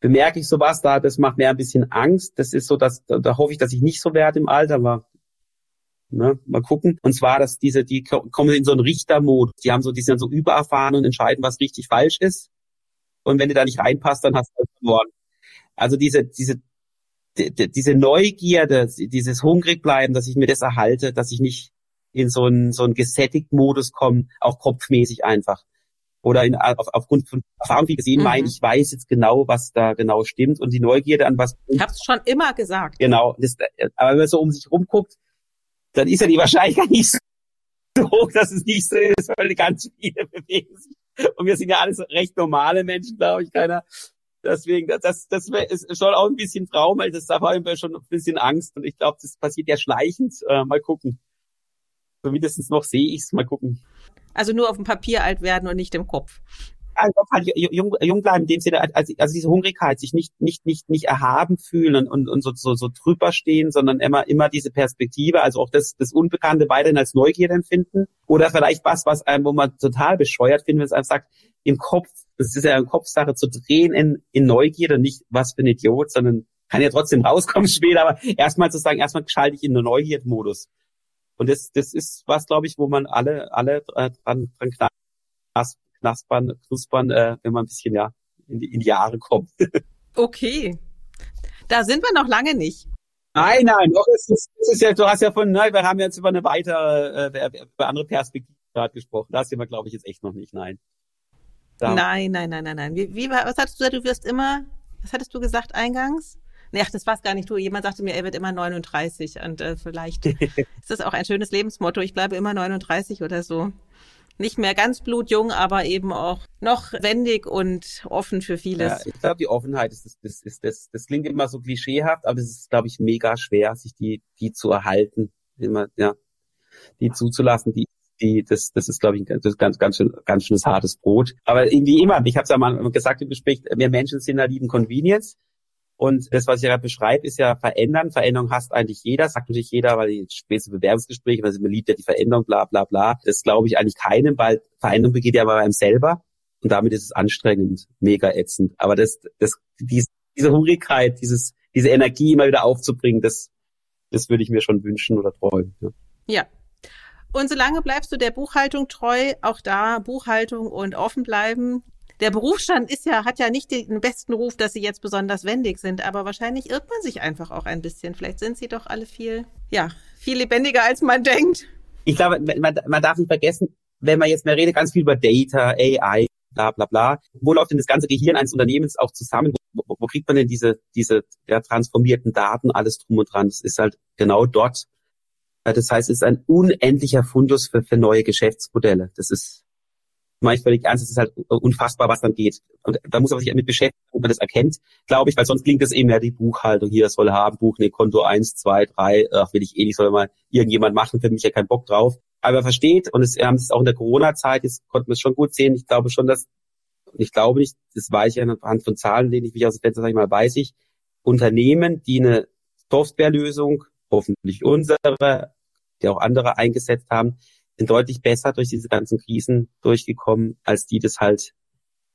bemerke ich sowas da, das macht mir ein bisschen Angst. Das ist so, dass, da, da hoffe ich, dass ich nicht so werde im Alter, aber ne, mal gucken. Und zwar, dass diese, die kommen in so einen Richtermodus. Die haben so, die sind so übererfahren und entscheiden, was richtig falsch ist. Und wenn du da nicht reinpasst, dann hast du verloren. Also diese, diese diese Neugierde, dieses Hungrigbleiben, dass ich mir das erhalte, dass ich nicht in so einen, so einen gesättigt Modus komme, auch kopfmäßig einfach. Oder in, auf, aufgrund von Erfahrung, wie gesehen, mhm. meine ich weiß jetzt genau, was da genau stimmt und die Neugierde an was. Ich hab's schon immer gesagt. Genau. Das, aber wenn man so um sich rumguckt, dann ist ja die Wahrscheinlichkeit nicht so hoch, dass es nicht so ist, weil ganz viele bewegen sich. Und wir sind ja alles recht normale Menschen, glaube ich. Keiner Deswegen, das, das ist schon auch ein bisschen Traum, weil das da war immer schon ein bisschen Angst und ich glaube, das passiert ja schleichend. Äh, mal gucken. Zumindest noch sehe ich es, mal gucken. Also nur auf dem Papier alt werden und nicht im Kopf also halt jung, jung bleiben in dem Sinne, also, also diese Hungrigkeit, sich nicht, nicht, nicht, nicht erhaben fühlen und, und so, so, so drüber stehen, sondern immer, immer diese Perspektive, also auch das, das Unbekannte weiterhin als Neugierde empfinden. Oder vielleicht was, was einem, wo man total bescheuert findet, wenn es einfach sagt, im Kopf, das ist ja eine Kopfsache zu drehen in, in Neugierde, nicht was für ein Idiot, sondern kann ja trotzdem rauskommen später, aber erstmal zu sagen, erstmal schalte ich in den Neugierdmodus. Und das, das ist was, glaube ich, wo man alle, alle dran, dran knasp knaspern, knuspern, äh, wenn man ein bisschen ja in die, in die Jahre kommt. okay. Da sind wir noch lange nicht. Nein, nein, doch, es ist, es ist ja, du hast ja von, ne, wir haben jetzt über eine weitere, äh, über andere Perspektive gerade gesprochen. Da sind wir, glaube ich, jetzt echt noch nicht, nein. Da. Nein, nein, nein, nein, nein. Wie, wie, was hattest du gesagt, du wirst immer, was hattest du gesagt eingangs? Nee, ach, das war's gar nicht du. Jemand sagte mir, er wird immer 39 und äh, vielleicht ist das auch ein schönes Lebensmotto. Ich bleibe immer 39 oder so nicht mehr ganz blutjung, aber eben auch noch wendig und offen für vieles. Ja, ich glaube, die Offenheit ist das, das ist das, das klingt immer so klischeehaft, aber es ist, glaube ich, mega schwer, sich die, die zu erhalten, immer, ja, die zuzulassen, die, die, das, das ist, glaube ich, das ist ganz, ganz schön, ganz schönes hartes Brot. Aber wie immer, ich habe es ja mal gesagt im Gespräch, wir Menschen sind da lieben Convenience. Und das, was ich gerade beschreibe, ist ja verändern. Veränderung hasst eigentlich jeder, sagt natürlich jeder, weil die spätestens Bewerbungsgespräche, weil man liebt ja die Veränderung, bla bla bla. Das glaube ich eigentlich keinem, weil Veränderung begeht ja bei einem selber. Und damit ist es anstrengend, mega ätzend. Aber das, das, diese, diese Hungrigkeit, dieses, diese Energie immer wieder aufzubringen, das, das würde ich mir schon wünschen oder träumen. Ja. ja. Und solange bleibst du der Buchhaltung treu, auch da Buchhaltung und offen bleiben. Der Berufsstand ist ja, hat ja nicht den besten Ruf, dass sie jetzt besonders wendig sind, aber wahrscheinlich irrt man sich einfach auch ein bisschen. Vielleicht sind sie doch alle viel, ja, viel lebendiger, als man denkt. Ich glaube, man, man darf nicht vergessen, wenn man jetzt mehr redet, ganz viel über Data, AI, bla bla bla. Wo läuft denn das ganze Gehirn eines Unternehmens auch zusammen? Wo, wo, wo kriegt man denn diese, diese ja, transformierten Daten, alles drum und dran? Das ist halt genau dort. Das heißt, es ist ein unendlicher Fundus für, für neue Geschäftsmodelle. Das ist, mache ich völlig ernst, es ist halt unfassbar, was dann geht. Und da muss man sich damit beschäftigen, ob man das erkennt, glaube ich, weil sonst klingt das eben ja die Buchhaltung, hier soll haben, Buch, nee, Konto eins, zwei, drei, ach, will ich eh nicht, soll mal irgendjemand machen, für mich ja keinen Bock drauf aber versteht, und es, haben es auch in der Corona-Zeit, jetzt konnten wir es schon gut sehen, ich glaube schon, dass, ich glaube nicht, das weiß ich anhand von Zahlen, denen ich mich aus dem Fenster sage mal, weiß ich, Unternehmen, die eine Softwarelösung, hoffentlich unsere, die auch andere eingesetzt haben, sind deutlich besser durch diese ganzen Krisen durchgekommen, als die das halt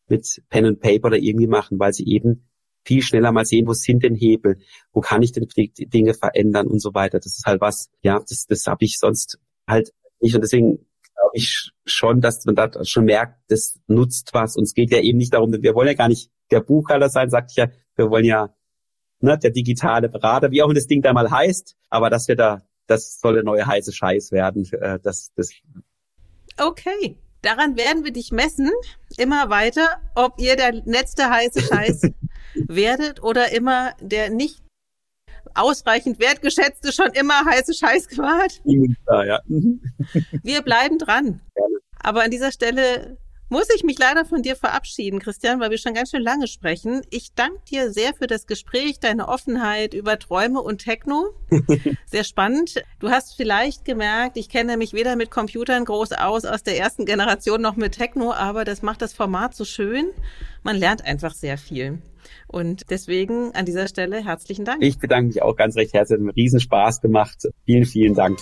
mit Pen and Paper oder irgendwie machen, weil sie eben viel schneller mal sehen, wo sind denn Hebel, wo kann ich denn die Dinge verändern und so weiter. Das ist halt was, ja, das, das habe ich sonst halt nicht. Und deswegen glaube ich schon, dass man da schon merkt, das nutzt was. Und es geht ja eben nicht darum, wir wollen ja gar nicht der Buchhalter sein, sagt ich ja, wir wollen ja ne, der digitale Berater, wie auch immer das Ding da mal heißt, aber dass wir da, das soll der neue heiße Scheiß werden. Äh, das, das okay. Daran werden wir dich messen, immer weiter, ob ihr der letzte heiße Scheiß werdet oder immer der nicht ausreichend wertgeschätzte, schon immer heiße Scheiß gemacht. Ja, ja. Wir bleiben dran. Aber an dieser Stelle muss ich mich leider von dir verabschieden, Christian, weil wir schon ganz schön lange sprechen. Ich danke dir sehr für das Gespräch, deine Offenheit über Träume und Techno. Sehr spannend. Du hast vielleicht gemerkt, ich kenne mich weder mit Computern groß aus aus der ersten Generation noch mit Techno, aber das macht das Format so schön. Man lernt einfach sehr viel. Und deswegen an dieser Stelle herzlichen Dank. Ich bedanke mich auch ganz recht herzlich. Hat einen Riesenspaß gemacht. Vielen, vielen Dank.